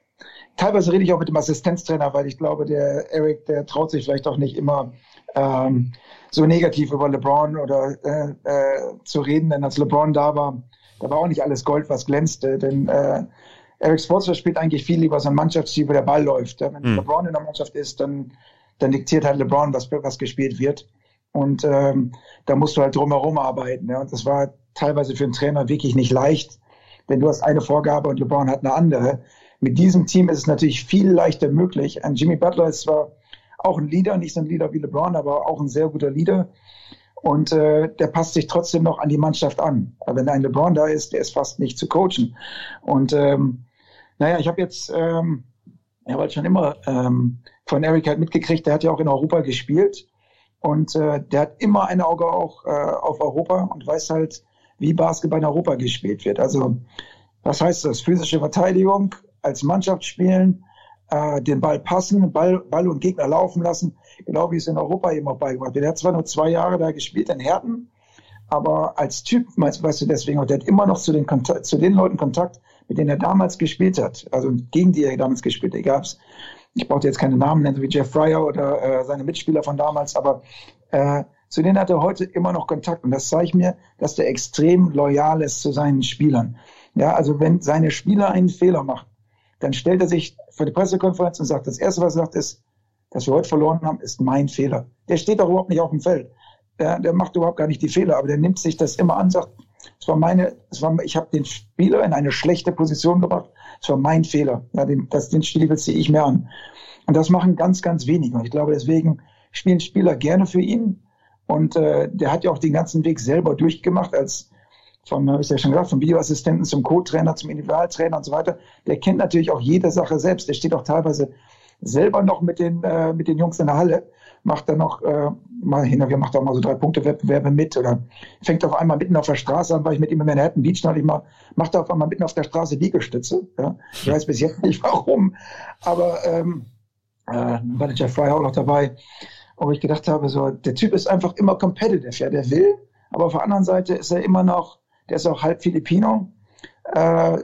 teilweise rede ich auch mit dem Assistenztrainer, weil ich glaube, der Eric, der traut sich vielleicht auch nicht immer ähm, so negativ über LeBron oder äh, äh, zu reden, denn als LeBron da war, da war auch nicht alles Gold, was glänzte, denn äh, Eric Sportsler spielt eigentlich viel lieber so ein Mannschaftsstil, wo der Ball läuft. Wenn mhm. LeBron in der Mannschaft ist, dann, dann diktiert halt LeBron, was, was gespielt wird. Und ähm, da musst du halt drumherum arbeiten. Ja. Und das war teilweise für einen Trainer wirklich nicht leicht, denn du hast eine Vorgabe und LeBron hat eine andere. Mit diesem Team ist es natürlich viel leichter möglich. Ein Jimmy Butler ist zwar auch ein Leader, nicht so ein Leader wie LeBron, aber auch ein sehr guter Leader. Und äh, der passt sich trotzdem noch an die Mannschaft an. Aber wenn ein LeBron da ist, der ist fast nicht zu coachen. Und ähm, naja, ich habe jetzt, ähm, er war schon immer ähm, von Eric halt mitgekriegt, der hat ja auch in Europa gespielt. Und äh, der hat immer ein Auge auch äh, auf Europa und weiß halt, wie Basketball in Europa gespielt wird. Also, was heißt das? Physische Verteidigung, als Mannschaft spielen, äh, den Ball passen, Ball, Ball und Gegner laufen lassen, genau wie es in Europa auch beigebracht wird. Er hat zwar nur zwei Jahre da gespielt in Herten, aber als Typ, weißt, du deswegen auch, der hat immer noch zu den, Kontakt, zu den Leuten Kontakt, mit denen er damals gespielt hat, also gegen die er damals gespielt hat. Gab's ich brauche jetzt keine Namen nennen, wie Jeff Fryer oder äh, seine Mitspieler von damals, aber äh, zu denen hat er heute immer noch Kontakt. Und das zeigt mir, dass der extrem loyal ist zu seinen Spielern. Ja, also wenn seine Spieler einen Fehler machen, dann stellt er sich vor die Pressekonferenz und sagt, das erste, was er sagt, ist, dass wir heute verloren haben, ist mein Fehler. Der steht doch überhaupt nicht auf dem Feld. Der, der macht überhaupt gar nicht die Fehler, aber der nimmt sich das immer an, sagt, es war meine, es war, ich habe den Spieler in eine schlechte Position gebracht. Es war mein Fehler. Ja, den, das, den Stiefel ziehe ich mir an. Und das machen ganz, ganz wenige. Und ich glaube, deswegen spielen Spieler gerne für ihn. Und äh, der hat ja auch den ganzen Weg selber durchgemacht als vom, habe ich ja schon gesagt, vom Videoassistenten zum Co-Trainer, zum Individualtrainer und so weiter. Der kennt natürlich auch jede Sache selbst. Der steht auch teilweise selber noch mit den, äh, mit den Jungs in der Halle macht dann noch äh, mal hin wieder macht auch mal so drei Punkte Wettbewerbe mit oder fängt auf einmal mitten auf der Straße an, weil ich mit ihm in Manhattan Beach neulich mal, macht auf einmal mitten auf der Straße Liegestütze. Ja? Ich weiß bis jetzt nicht warum, aber ähm, äh, war der Jeff Fry auch noch dabei, wo ich gedacht habe, so der Typ ist einfach immer competitive, ja, der will, aber auf der anderen Seite ist er immer noch, der ist auch halb Filipino. Äh,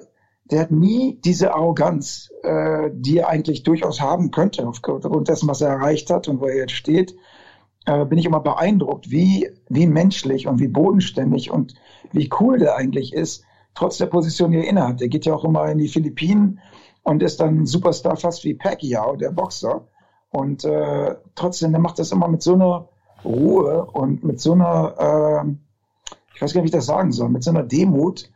der hat nie diese Arroganz, äh, die er eigentlich durchaus haben könnte, aufgrund dessen, was er erreicht hat und wo er jetzt steht. Äh, bin ich immer beeindruckt, wie, wie menschlich und wie bodenständig und wie cool der eigentlich ist, trotz der Position, die er innehat. Der geht ja auch immer in die Philippinen und ist dann Superstar fast wie Pacquiao, der Boxer. Und äh, trotzdem, der macht das immer mit so einer Ruhe und mit so einer, äh, ich weiß gar nicht, wie ich das sagen soll, mit so einer Demut,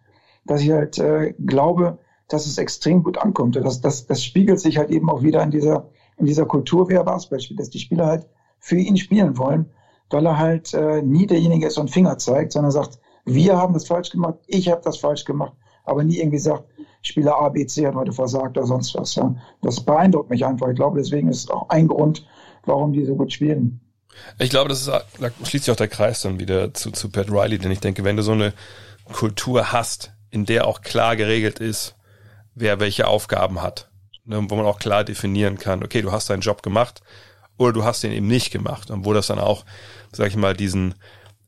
dass ich halt äh, glaube, dass es extrem gut ankommt. Und das, das, das spiegelt sich halt eben auch wieder in dieser, in dieser Kultur, wie er Basketball spielt, dass die Spieler halt für ihn spielen wollen, weil er halt äh, nie derjenige ist und Finger zeigt, sondern sagt, wir haben das falsch gemacht, ich habe das falsch gemacht, aber nie irgendwie sagt, Spieler A, B, C hat heute versagt oder sonst was. Ja. Das beeindruckt mich einfach. Ich glaube, deswegen ist es auch ein Grund, warum die so gut spielen. Ich glaube, das ist, da schließt sich auch der Kreis dann wieder zu, zu Pat Riley, denn ich denke, wenn du so eine Kultur hast, in der auch klar geregelt ist, wer welche Aufgaben hat, ne, wo man auch klar definieren kann, okay, du hast deinen Job gemacht oder du hast den eben nicht gemacht und wo das dann auch, sag ich mal, diesen,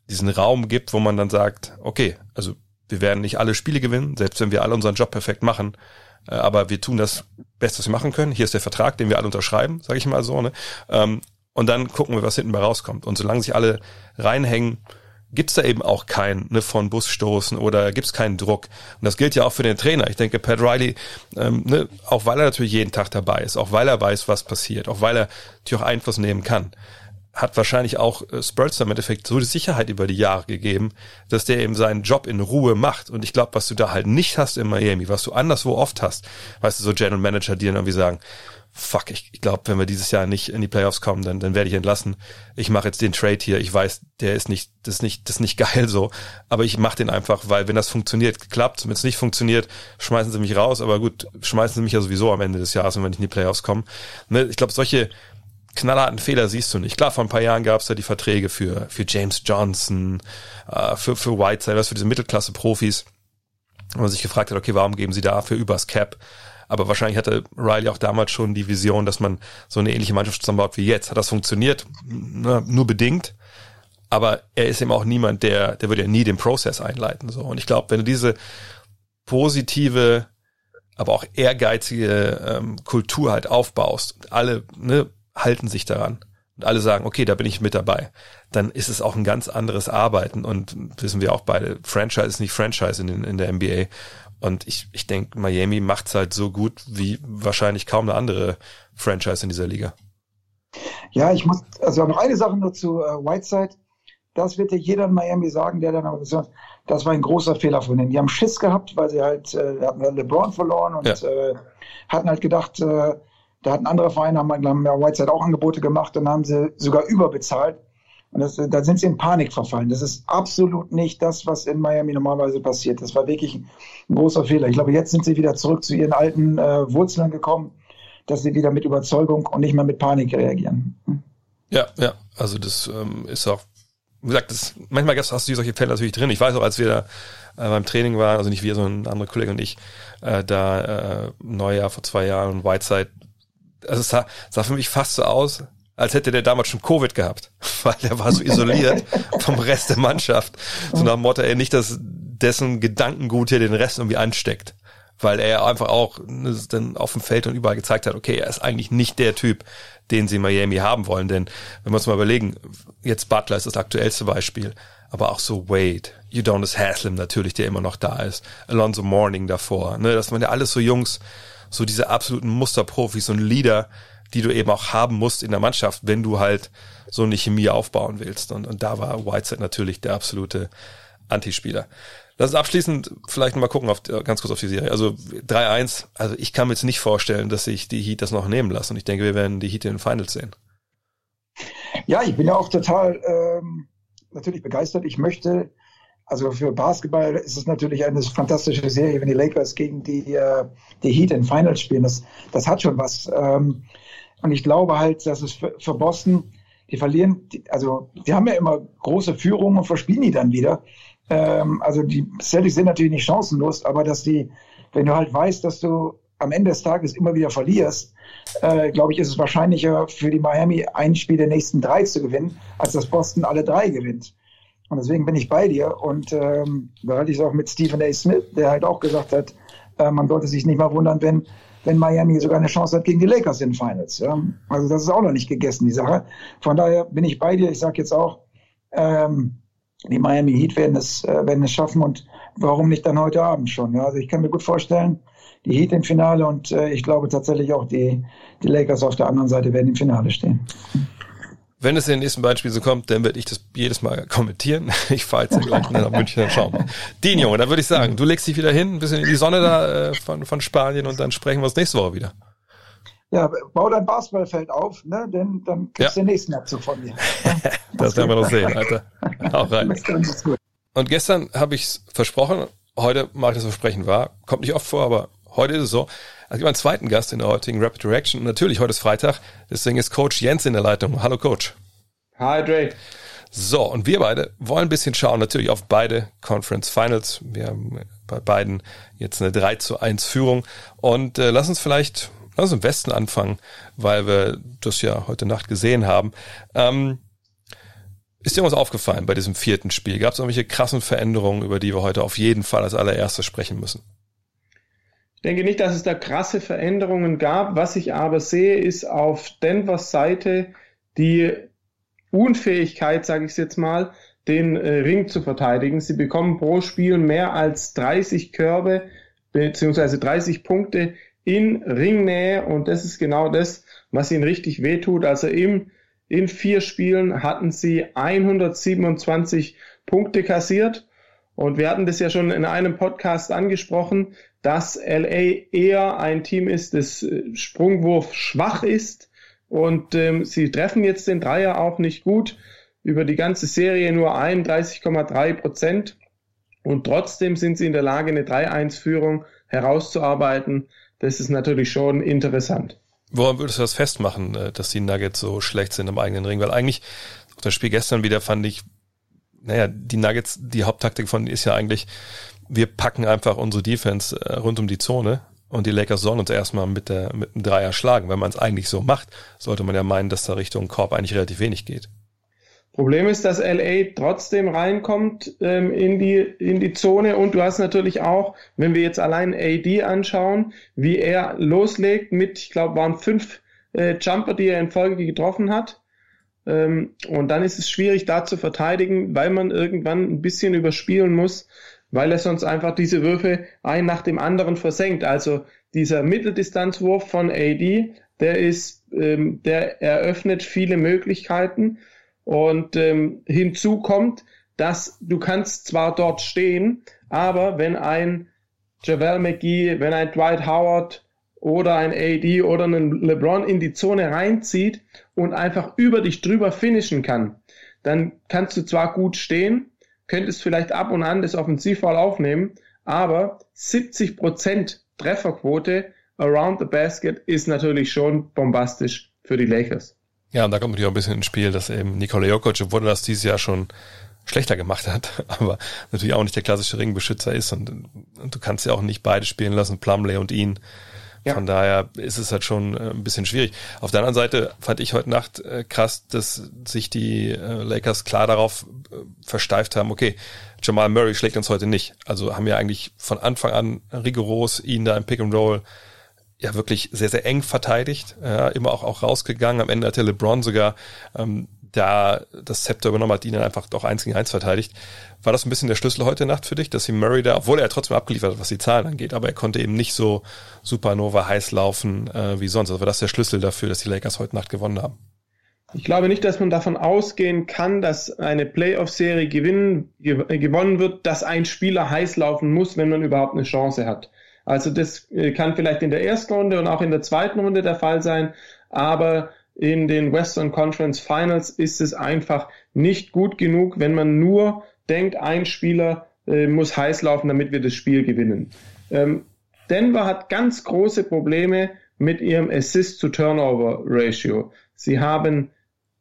diesen Raum gibt, wo man dann sagt, okay, also wir werden nicht alle Spiele gewinnen, selbst wenn wir alle unseren Job perfekt machen, äh, aber wir tun das Beste, was wir machen können. Hier ist der Vertrag, den wir alle unterschreiben, sage ich mal so. Ne? Ähm, und dann gucken wir, was hinten bei rauskommt. Und solange sich alle reinhängen, gibt's da eben auch kein ne, von Bus stoßen oder gibt's keinen Druck. Und das gilt ja auch für den Trainer. Ich denke, Pat Riley, ähm, ne, auch weil er natürlich jeden Tag dabei ist, auch weil er weiß, was passiert, auch weil er natürlich auch Einfluss nehmen kann, hat wahrscheinlich auch äh, Spurs im Endeffekt so die Sicherheit über die Jahre gegeben, dass der eben seinen Job in Ruhe macht. Und ich glaube, was du da halt nicht hast in Miami, was du anderswo oft hast, weißt du, so General Manager, die dann irgendwie sagen, fuck, ich, ich glaube, wenn wir dieses Jahr nicht in die Playoffs kommen, dann, dann werde ich entlassen. Ich mache jetzt den Trade hier. Ich weiß, der ist nicht, das ist nicht, das ist nicht geil so. Aber ich mache den einfach, weil wenn das funktioniert, klappt. Wenn es nicht funktioniert, schmeißen sie mich raus. Aber gut, schmeißen sie mich ja sowieso am Ende des Jahres, wenn wir nicht in die Playoffs kommen. Ne? Ich glaube, solche knallharten Fehler siehst du nicht. Klar, vor ein paar Jahren gab es da die Verträge für, für James Johnson, äh, für, für Whiteside, was für diese Mittelklasse-Profis. Und man sich gefragt hat, okay, warum geben sie dafür übers Cap? Aber wahrscheinlich hatte Riley auch damals schon die Vision, dass man so eine ähnliche Mannschaft zusammenbaut wie jetzt. Hat das funktioniert? Na, nur bedingt. Aber er ist eben auch niemand, der, der würde ja nie den Prozess einleiten. So. Und ich glaube, wenn du diese positive, aber auch ehrgeizige ähm, Kultur halt aufbaust alle ne, halten sich daran und alle sagen, okay, da bin ich mit dabei, dann ist es auch ein ganz anderes Arbeiten und wissen wir auch beide, Franchise ist nicht Franchise in, in der NBA und ich, ich denke, Miami macht's halt so gut wie wahrscheinlich kaum eine andere Franchise in dieser Liga. Ja, ich muss, also noch eine Sache nur zu äh, Whiteside. Das wird dir jeder in Miami sagen, der dann aber gesagt, das war ein großer Fehler von denen. Die haben Schiss gehabt, weil sie halt, äh, hatten halt LeBron verloren und ja. äh, hatten halt gedacht, äh, da hatten andere Vereine, haben, haben ja Whiteside auch Angebote gemacht und haben sie sogar überbezahlt. Und das, da sind sie in Panik verfallen. Das ist absolut nicht das, was in Miami normalerweise passiert. Das war wirklich ein großer Fehler. Ich glaube, jetzt sind sie wieder zurück zu ihren alten äh, Wurzeln gekommen, dass sie wieder mit Überzeugung und nicht mehr mit Panik reagieren. Hm? Ja, ja. Also das ähm, ist auch, wie gesagt, das, manchmal hast du solche Fälle natürlich drin. Ich weiß auch, als wir da äh, beim Training waren, also nicht wir, sondern andere Kollegen und ich, äh, da äh, Neujahr vor zwei Jahren, Whiteside, also es sah, sah für mich fast so aus, als hätte der damals schon Covid gehabt, weil er war so isoliert vom Rest der Mannschaft. So nach dem Motto, ey, nicht, dass dessen Gedankengut hier den Rest irgendwie ansteckt. Weil er einfach auch ne, dann auf dem Feld und überall gezeigt hat, okay, er ist eigentlich nicht der Typ, den sie in Miami haben wollen. Denn wenn wir uns mal überlegen, jetzt Butler ist das aktuellste Beispiel, aber auch so Wade, Udonis Haslem natürlich, der immer noch da ist, Alonso Morning davor, ne, das waren ja alles so Jungs, so diese absoluten Musterprofis und Leader, die du eben auch haben musst in der Mannschaft, wenn du halt so eine Chemie aufbauen willst. Und, und da war Whiteside natürlich der absolute Antispieler. Lass uns abschließend vielleicht mal gucken, auf, ganz kurz auf die Serie. Also 3-1, also ich kann mir jetzt nicht vorstellen, dass sich die Heat das noch nehmen lassen. Und ich denke, wir werden die Heat in den Finals sehen. Ja, ich bin ja auch total ähm, natürlich begeistert. Ich möchte, also für Basketball ist es natürlich eine fantastische Serie, wenn die Lakers gegen die, äh, die Heat in Finals spielen. Das, das hat schon was. Ähm, und ich glaube halt, dass es für, Boston, die verlieren, also die haben ja immer große Führungen und verspielen die dann wieder. Ähm, also die Celtics sind natürlich nicht chancenlos, aber dass die, wenn du halt weißt, dass du am Ende des Tages immer wieder verlierst, äh, glaube ich, ist es wahrscheinlicher für die Miami ein Spiel der nächsten drei zu gewinnen, als dass Boston alle drei gewinnt. Und deswegen bin ich bei dir. Und ähm, da hatte ich es auch mit Stephen A. Smith, der halt auch gesagt hat, äh, man sollte sich nicht mal wundern, wenn wenn Miami sogar eine Chance hat gegen die Lakers in Finals. Ja. Also das ist auch noch nicht gegessen, die Sache. Von daher bin ich bei dir. Ich sage jetzt auch, ähm, die Miami Heat werden es, äh, werden es schaffen und warum nicht dann heute Abend schon? Ja? Also ich kann mir gut vorstellen, die Heat im Finale und äh, ich glaube tatsächlich auch die, die Lakers auf der anderen Seite werden im Finale stehen. Wenn es in den nächsten beiden Spielen so kommt, dann werde ich das jedes Mal kommentieren. Ich fahre jetzt gleich nach München, dann schauen wir. Dean, Junge, dann würde ich sagen, du legst dich wieder hin, ein bisschen in die Sonne da äh, von, von Spanien und dann sprechen wir uns nächste Woche wieder. Ja, bau dein Basketballfeld auf, ne? denn dann kriegst du ja. den nächsten Abzug von mir. das werden wir noch sehen, Alter. Auch rein. Und gestern habe ich es versprochen, heute mache ich das Versprechen wahr. Kommt nicht oft vor, aber heute ist es so. Also ich habe einen zweiten Gast in der heutigen Rapid Reaction. Und natürlich, heute ist Freitag, deswegen ist Coach Jens in der Leitung. Hallo Coach. Hi Dre. So, und wir beide wollen ein bisschen schauen, natürlich auf beide Conference Finals. Wir haben bei beiden jetzt eine 3 zu 1 Führung. Und äh, lass uns vielleicht, lass uns im Westen anfangen, weil wir das ja heute Nacht gesehen haben. Ähm, ist dir irgendwas aufgefallen bei diesem vierten Spiel? Gab es irgendwelche krassen Veränderungen, über die wir heute auf jeden Fall als allererstes sprechen müssen? Denke nicht, dass es da krasse Veränderungen gab. Was ich aber sehe, ist auf Denvers Seite die Unfähigkeit, sage ich es jetzt mal, den äh, Ring zu verteidigen. Sie bekommen pro Spiel mehr als 30 Körbe beziehungsweise 30 Punkte in Ringnähe und das ist genau das, was ihnen richtig wehtut. Also im in vier Spielen hatten sie 127 Punkte kassiert. Und wir hatten das ja schon in einem Podcast angesprochen, dass LA eher ein Team ist, das äh, Sprungwurf schwach ist. Und ähm, sie treffen jetzt den Dreier auch nicht gut. Über die ganze Serie nur 31,3 Prozent. Und trotzdem sind sie in der Lage, eine 3-1-Führung herauszuarbeiten. Das ist natürlich schon interessant. Woran würdest du das festmachen, äh, dass die Nuggets so schlecht sind im eigenen Ring? Weil eigentlich, das Spiel gestern wieder fand ich, naja, die Nuggets, die Haupttaktik von ist ja eigentlich, wir packen einfach unsere Defense äh, rund um die Zone und die Lakers sollen uns erstmal mit, der, mit einem Dreier schlagen. Wenn man es eigentlich so macht, sollte man ja meinen, dass da Richtung Korb eigentlich relativ wenig geht. Problem ist, dass LA trotzdem reinkommt ähm, in, die, in die Zone und du hast natürlich auch, wenn wir jetzt allein AD anschauen, wie er loslegt mit, ich glaube, waren fünf äh, Jumper, die er in Folge getroffen hat. Ähm, und dann ist es schwierig, da zu verteidigen, weil man irgendwann ein bisschen überspielen muss, weil er sonst einfach diese Würfe ein nach dem anderen versenkt. Also dieser Mitteldistanzwurf von AD, der ist, ähm, der eröffnet viele Möglichkeiten und ähm, hinzu kommt, dass du kannst zwar dort stehen, aber wenn ein Javel McGee, wenn ein Dwight Howard oder ein AD oder ein LeBron in die Zone reinzieht und einfach über dich drüber finishen kann, dann kannst du zwar gut stehen, könntest vielleicht ab und an das Offensivfall aufnehmen, aber 70% Trefferquote around the basket ist natürlich schon bombastisch für die Lakers. Ja, und da kommt natürlich auch ein bisschen ins Spiel, dass eben Nikola Jokic, obwohl er das dieses Jahr schon schlechter gemacht hat, aber natürlich auch nicht der klassische Ringbeschützer ist und, und du kannst ja auch nicht beide spielen lassen, Plumley und ihn. Ja. Von daher ist es halt schon äh, ein bisschen schwierig. Auf der anderen Seite fand ich heute Nacht äh, krass, dass sich die äh, Lakers klar darauf versteift haben, okay, Jamal Murray schlägt uns heute nicht. Also haben wir eigentlich von Anfang an rigoros ihn da im Pick and Roll ja wirklich sehr, sehr eng verteidigt, ja, immer auch, auch rausgegangen. Am Ende hatte LeBron sogar ähm, da das Zepter übernommen hat, ihn dann einfach doch eins gegen eins verteidigt. War das ein bisschen der Schlüssel heute Nacht für dich, dass sie Murray da, obwohl er trotzdem abgeliefert hat, was die Zahlen angeht, aber er konnte eben nicht so Supernova heiß laufen äh, wie sonst. Also war das der Schlüssel dafür, dass die Lakers heute Nacht gewonnen haben? Ich glaube nicht, dass man davon ausgehen kann, dass eine Playoff-Serie gewinnen, gewonnen wird, dass ein Spieler heiß laufen muss, wenn man überhaupt eine Chance hat. Also das äh, kann vielleicht in der ersten Runde und auch in der zweiten Runde der Fall sein, aber in den Western Conference Finals ist es einfach nicht gut genug, wenn man nur denkt, ein Spieler äh, muss heiß laufen, damit wir das Spiel gewinnen. Ähm, Denver hat ganz große Probleme mit ihrem Assist-to-Turnover-Ratio. Sie haben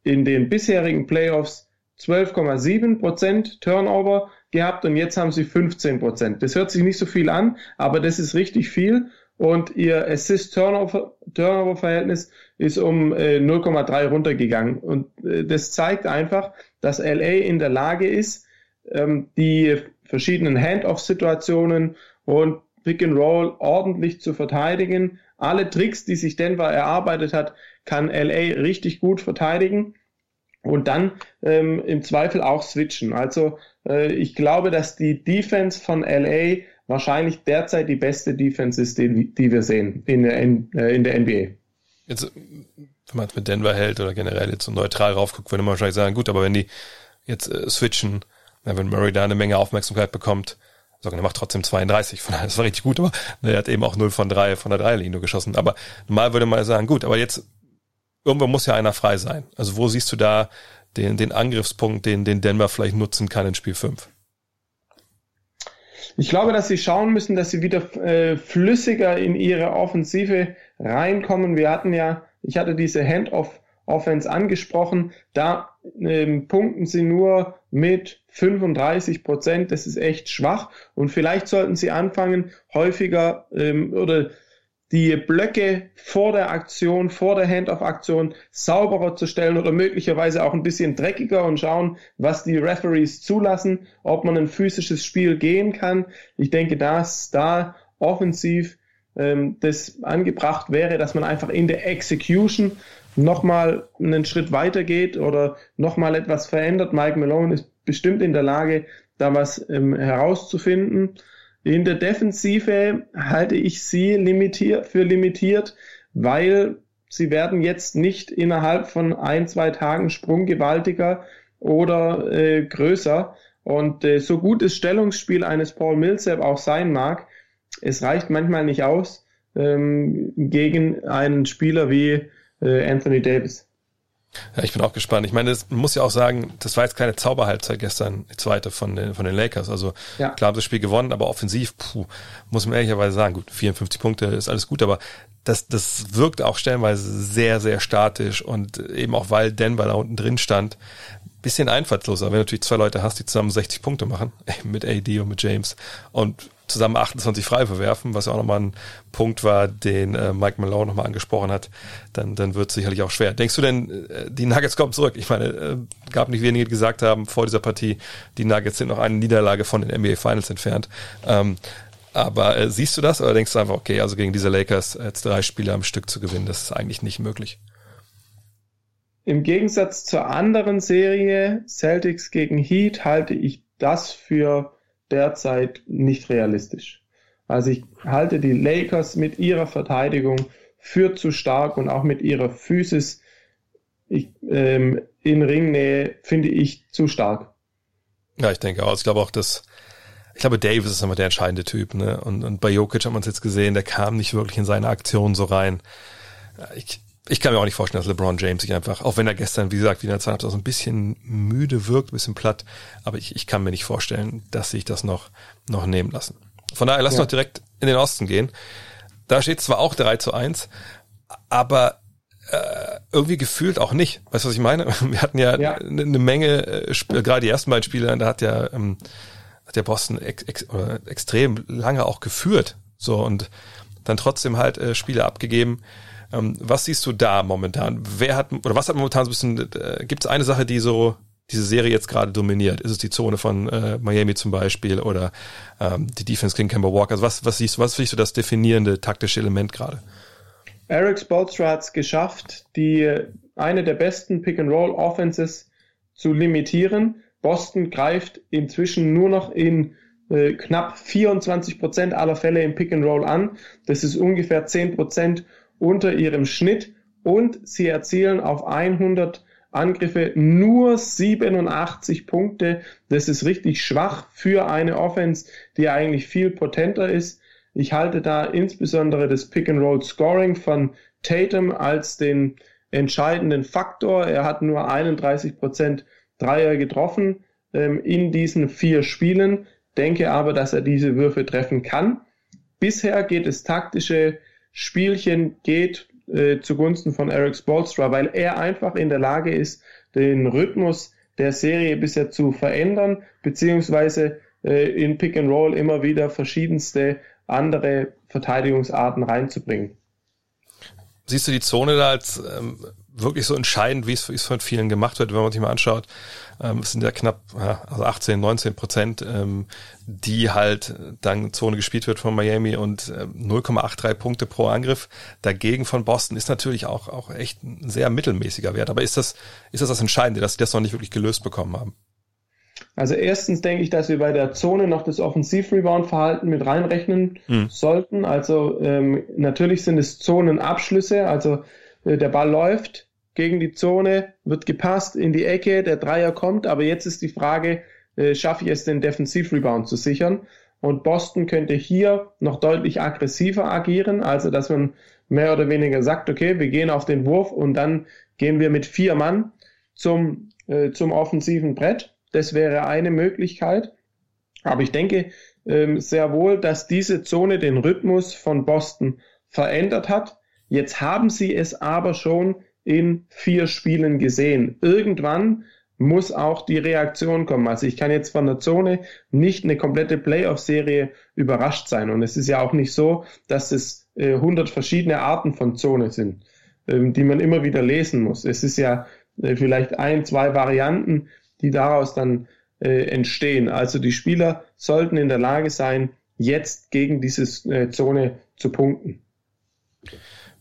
in den bisherigen Playoffs 12,7 Prozent Turnover gehabt und jetzt haben sie 15 Prozent. Das hört sich nicht so viel an, aber das ist richtig viel und ihr Assist-Turnover-Verhältnis ist um äh, 0,3 runtergegangen. Und äh, das zeigt einfach, dass LA in der Lage ist, ähm, die verschiedenen Hand-off-Situationen und Pick and Roll ordentlich zu verteidigen. Alle Tricks, die sich Denver erarbeitet hat, kann LA richtig gut verteidigen und dann ähm, im Zweifel auch switchen. Also äh, ich glaube, dass die Defense von LA wahrscheinlich derzeit die beste Defense ist, die, die wir sehen in der, äh, in der NBA. Jetzt, wenn man es mit Denver hält oder generell jetzt so neutral raufguckt, würde man wahrscheinlich sagen, gut, aber wenn die jetzt äh, switchen, wenn Murray da eine Menge Aufmerksamkeit bekommt, sagen, er macht trotzdem 32, von daher, das war richtig gut, aber er hat eben auch 0 von 3 von der Dreierlinie geschossen. Aber normal würde man sagen, gut, aber jetzt irgendwo muss ja einer frei sein. Also wo siehst du da den, den Angriffspunkt, den, den Denver vielleicht nutzen kann in Spiel 5? Ich glaube, dass sie schauen müssen, dass sie wieder äh, flüssiger in ihre Offensive reinkommen. Wir hatten ja, ich hatte diese Hand-off Offense angesprochen. Da ähm, punkten sie nur mit 35 Prozent. Das ist echt schwach. Und vielleicht sollten sie anfangen, häufiger ähm, oder die Blöcke vor der Aktion, vor der Hand-off-Aktion sauberer zu stellen oder möglicherweise auch ein bisschen dreckiger und schauen, was die Referees zulassen, ob man ein physisches Spiel gehen kann. Ich denke, dass da offensiv ähm, das angebracht wäre, dass man einfach in der Execution nochmal einen Schritt weiter geht oder nochmal etwas verändert. Mike Malone ist bestimmt in der Lage, da was ähm, herauszufinden. In der Defensive halte ich sie limitiert, für limitiert, weil sie werden jetzt nicht innerhalb von ein, zwei Tagen sprunggewaltiger oder äh, größer. Und äh, so gut das Stellungsspiel eines Paul Millsap auch sein mag, es reicht manchmal nicht aus ähm, gegen einen Spieler wie äh, Anthony Davis. Ja, ich bin auch gespannt. Ich meine, das, muss ja auch sagen, das war jetzt keine Zauberhalbzeit gestern, die zweite von den, von den Lakers. Also ja. klar haben das Spiel gewonnen, aber offensiv, puh, muss man ehrlicherweise sagen, gut, 54 Punkte ist alles gut, aber das, das wirkt auch stellenweise sehr, sehr statisch und eben auch weil Denver da unten drin stand, bisschen einfallsloser, wenn du natürlich zwei Leute hast, die zusammen 60 Punkte machen, mit AD und mit James und zusammen 28 frei verwerfen, was ja auch nochmal ein Punkt war, den äh, Mike Malone nochmal angesprochen hat, dann, dann wird es sicherlich auch schwer. Denkst du denn, äh, die Nuggets kommen zurück? Ich meine, äh, gab nicht wenige, die gesagt haben vor dieser Partie, die Nuggets sind noch eine Niederlage von den NBA Finals entfernt. Ähm, aber äh, siehst du das oder denkst du einfach, okay, also gegen diese Lakers jetzt drei Spiele am Stück zu gewinnen, das ist eigentlich nicht möglich? Im Gegensatz zur anderen Serie, Celtics gegen Heat, halte ich das für derzeit nicht realistisch. Also ich halte die Lakers mit ihrer Verteidigung für zu stark und auch mit ihrer Physis ich, ähm, in Ringnähe finde ich zu stark. Ja, ich denke auch. Ich glaube auch, dass ich glaube, Davis ist immer der entscheidende Typ, ne? Und, und bei Jokic hat man es jetzt gesehen, der kam nicht wirklich in seine Aktion so rein. Ich, ich kann mir auch nicht vorstellen, dass LeBron James sich einfach, auch wenn er gestern, wie gesagt, wie in der Zeit so ein bisschen müde wirkt, ein bisschen platt, aber ich, ich kann mir nicht vorstellen, dass sich das noch, noch nehmen lassen. Von daher, lass ja. noch direkt in den Osten gehen. Da steht zwar auch 3 zu 1, aber äh, irgendwie gefühlt auch nicht. Weißt du, was ich meine? Wir hatten ja, ja. eine Menge, äh, gerade die ersten beiden Spiele, da hat ja, ähm, hat ja Boston ex, ex, extrem lange auch geführt. So und dann trotzdem halt äh, Spiele abgegeben was siehst du da momentan? Wer hat oder was hat momentan so ein bisschen? Äh, Gibt es eine Sache, die so diese Serie jetzt gerade dominiert? Ist es die Zone von äh, Miami zum Beispiel oder ähm, die Defense gegen Kemba Walker? Also was, was siehst du, was siehst du das definierende taktische Element gerade? Eric Spolstra hat es geschafft, die eine der besten Pick-and-Roll-Offenses zu limitieren. Boston greift inzwischen nur noch in äh, knapp 24 Prozent aller Fälle im Pick-and-Roll an. Das ist ungefähr 10 Prozent unter ihrem Schnitt und sie erzielen auf 100 Angriffe nur 87 Punkte. Das ist richtig schwach für eine Offense, die eigentlich viel potenter ist. Ich halte da insbesondere das Pick-and-Roll-Scoring von Tatum als den entscheidenden Faktor. Er hat nur 31 Prozent Dreier getroffen ähm, in diesen vier Spielen, denke aber, dass er diese Würfe treffen kann. Bisher geht es taktische Spielchen geht äh, zugunsten von Eric Spolstra, weil er einfach in der Lage ist, den Rhythmus der Serie bisher zu verändern, beziehungsweise äh, in Pick and Roll immer wieder verschiedenste andere Verteidigungsarten reinzubringen. Siehst du die Zone da als ähm, wirklich so entscheidend, wie es, wie es von vielen gemacht wird, wenn man sich mal anschaut. Ähm, es sind ja knapp ja, also 18, 19 Prozent, ähm, die halt dann Zone gespielt wird von Miami und äh, 0,83 Punkte pro Angriff. Dagegen von Boston ist natürlich auch, auch echt ein sehr mittelmäßiger Wert. Aber ist das, ist das das Entscheidende, dass sie das noch nicht wirklich gelöst bekommen haben? Also erstens denke ich, dass wir bei der Zone noch das Offensiv-Rebound-Verhalten mit reinrechnen hm. sollten. Also ähm, natürlich sind es Zonenabschlüsse, also der Ball läuft gegen die Zone, wird gepasst in die Ecke, der Dreier kommt, aber jetzt ist die Frage, äh, schaffe ich es, den Defensivrebound zu sichern? Und Boston könnte hier noch deutlich aggressiver agieren, also dass man mehr oder weniger sagt, okay, wir gehen auf den Wurf und dann gehen wir mit vier Mann zum, äh, zum offensiven Brett. Das wäre eine Möglichkeit. Aber ich denke, ähm, sehr wohl, dass diese Zone den Rhythmus von Boston verändert hat. Jetzt haben sie es aber schon in vier Spielen gesehen. Irgendwann muss auch die Reaktion kommen. Also ich kann jetzt von der Zone nicht eine komplette Playoff-Serie überrascht sein. Und es ist ja auch nicht so, dass es äh, 100 verschiedene Arten von Zone sind, ähm, die man immer wieder lesen muss. Es ist ja äh, vielleicht ein, zwei Varianten, die daraus dann äh, entstehen. Also die Spieler sollten in der Lage sein, jetzt gegen diese äh, Zone zu punkten.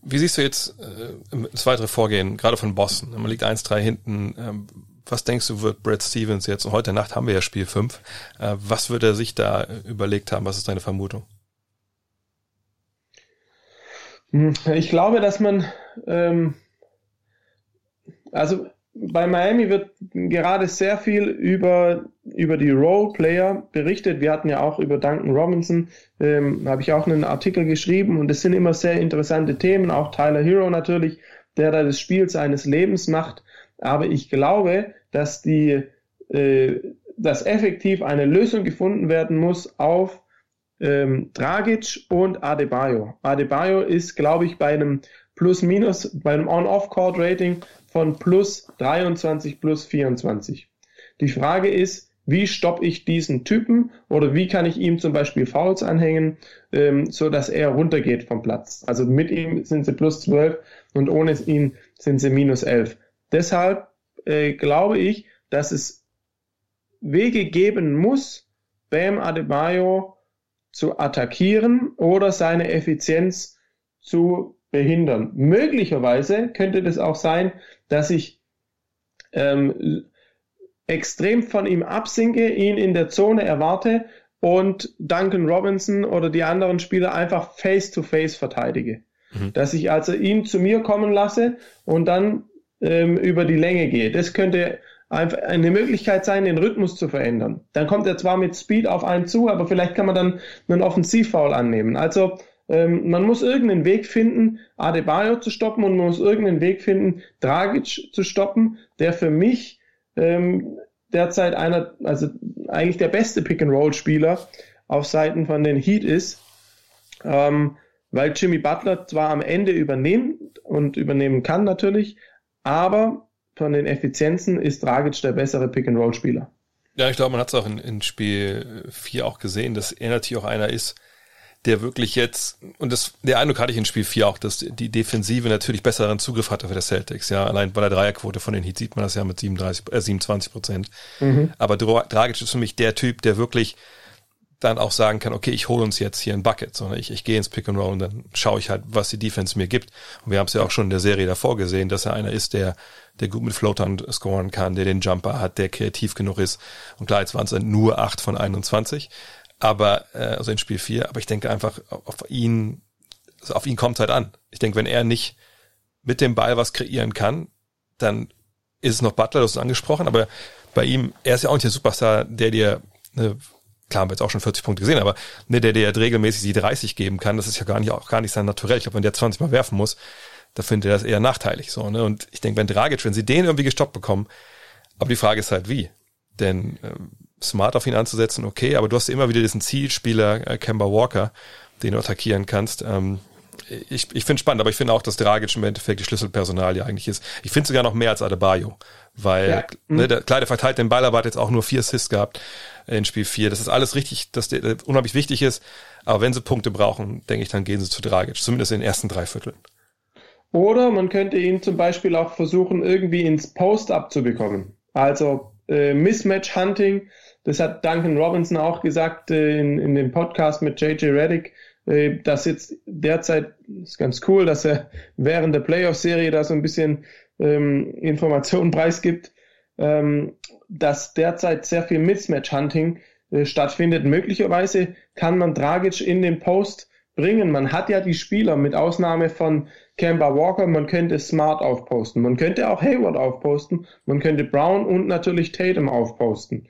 Wie siehst du jetzt äh, das weitere Vorgehen, gerade von Boston? Man liegt 1-3 hinten. Ähm, was denkst du, wird Brad Stevens jetzt, und heute Nacht haben wir ja Spiel 5, äh, was wird er sich da überlegt haben? Was ist deine Vermutung? Hm, ich glaube, dass man, ähm, also bei Miami wird gerade sehr viel über, über die Role-Player berichtet. Wir hatten ja auch über Duncan Robinson, ähm, habe ich auch einen Artikel geschrieben und es sind immer sehr interessante Themen, auch Tyler Hero natürlich, der da das Spiel seines Lebens macht. Aber ich glaube, dass die, äh, dass effektiv eine Lösung gefunden werden muss auf ähm, Dragic und Adebayo. Adebayo ist, glaube ich, bei einem Plus-Minus, bei einem On-Off-Court-Rating von plus 23 plus 24. Die Frage ist, wie stoppe ich diesen Typen oder wie kann ich ihm zum Beispiel Fouls anhängen, ähm, so dass er runtergeht vom Platz. Also mit ihm sind sie plus 12 und ohne ihn sind sie minus 11. Deshalb äh, glaube ich, dass es Wege geben muss, Bam Adebayo zu attackieren oder seine Effizienz zu behindern. Möglicherweise könnte das auch sein, dass ich ähm, extrem von ihm absinke, ihn in der Zone erwarte und Duncan Robinson oder die anderen Spieler einfach face-to-face -face verteidige. Mhm. Dass ich also ihn zu mir kommen lasse und dann ähm, über die Länge gehe. Das könnte einfach eine Möglichkeit sein, den Rhythmus zu verändern. Dann kommt er zwar mit Speed auf einen zu, aber vielleicht kann man dann einen Offensivfoul annehmen. Also ähm, man muss irgendeinen Weg finden, Adebayo zu stoppen und man muss irgendeinen Weg finden, Dragic zu stoppen, der für mich ähm, derzeit einer, also eigentlich der beste Pick-and-Roll-Spieler auf Seiten von den Heat ist, ähm, weil Jimmy Butler zwar am Ende übernehmen und übernehmen kann natürlich, aber von den Effizienzen ist Dragic der bessere Pick-and-Roll-Spieler. Ja, ich glaube, man hat es auch in, in Spiel 4 auch gesehen, dass er natürlich auch einer ist, der wirklich jetzt, und das, der Eindruck hatte ich in Spiel 4 auch, dass die Defensive natürlich besseren Zugriff hatte für der Celtics, ja. Allein bei der Dreierquote von den Heat sieht man das ja mit 37, äh, 27 Prozent. Mhm. Aber Dragic ist für mich der Typ, der wirklich dann auch sagen kann, okay, ich hole uns jetzt hier ein Bucket, sondern ich, ich gehe ins Pick and Roll und dann schaue ich halt, was die Defense mir gibt. Und wir haben es ja auch schon in der Serie davor gesehen, dass er einer ist, der, der gut mit Floatern scoren kann, der den Jumper hat, der kreativ genug ist. Und klar, jetzt waren es nur acht von 21 aber äh, also in Spiel 4, aber ich denke einfach auf ihn, also auf ihn kommt halt an. Ich denke, wenn er nicht mit dem Ball was kreieren kann, dann ist es noch Butler, das ist angesprochen, aber bei ihm, er ist ja auch nicht der Superstar, der dir, ne, klar haben wir jetzt auch schon 40 Punkte gesehen, aber ne, der dir regelmäßig die 30 geben kann, das ist ja gar nicht, auch gar nicht sein Naturell. Ich glaube, wenn der 20 Mal werfen muss, da findet er das eher nachteilig, so, ne, und ich denke, wenn Dragic, wenn sie den irgendwie gestoppt bekommen, aber die Frage ist halt wie, denn, ähm, smart auf ihn anzusetzen, okay, aber du hast immer wieder diesen Zielspieler äh, Kemba Walker, den du attackieren kannst. Ähm, ich ich finde spannend, aber ich finde auch, dass Dragic im Endeffekt die Schlüsselpersonal ja eigentlich ist. Ich finde sogar noch mehr als Adebayo, weil ja. ne, der Kleider verteilt den Ball, aber hat jetzt auch nur vier Assists gehabt in Spiel 4. Das ist alles richtig, dass der, der unheimlich wichtig ist, aber wenn sie Punkte brauchen, denke ich, dann gehen sie zu Dragic, zumindest in den ersten drei Vierteln. Oder man könnte ihn zum Beispiel auch versuchen, irgendwie ins Post-up zu bekommen. Also äh, Mismatch-Hunting, das hat Duncan Robinson auch gesagt äh, in, in dem Podcast mit JJ Reddick, äh, dass jetzt derzeit ist ganz cool, dass er während der Playoff-Serie da so ein bisschen ähm, Informationen preisgibt, ähm, dass derzeit sehr viel Mismatch-Hunting äh, stattfindet. Möglicherweise kann man Dragic in den Post bringen. Man hat ja die Spieler mit Ausnahme von Kemba Walker, man könnte Smart aufposten, man könnte auch Hayward aufposten, man könnte Brown und natürlich Tatum aufposten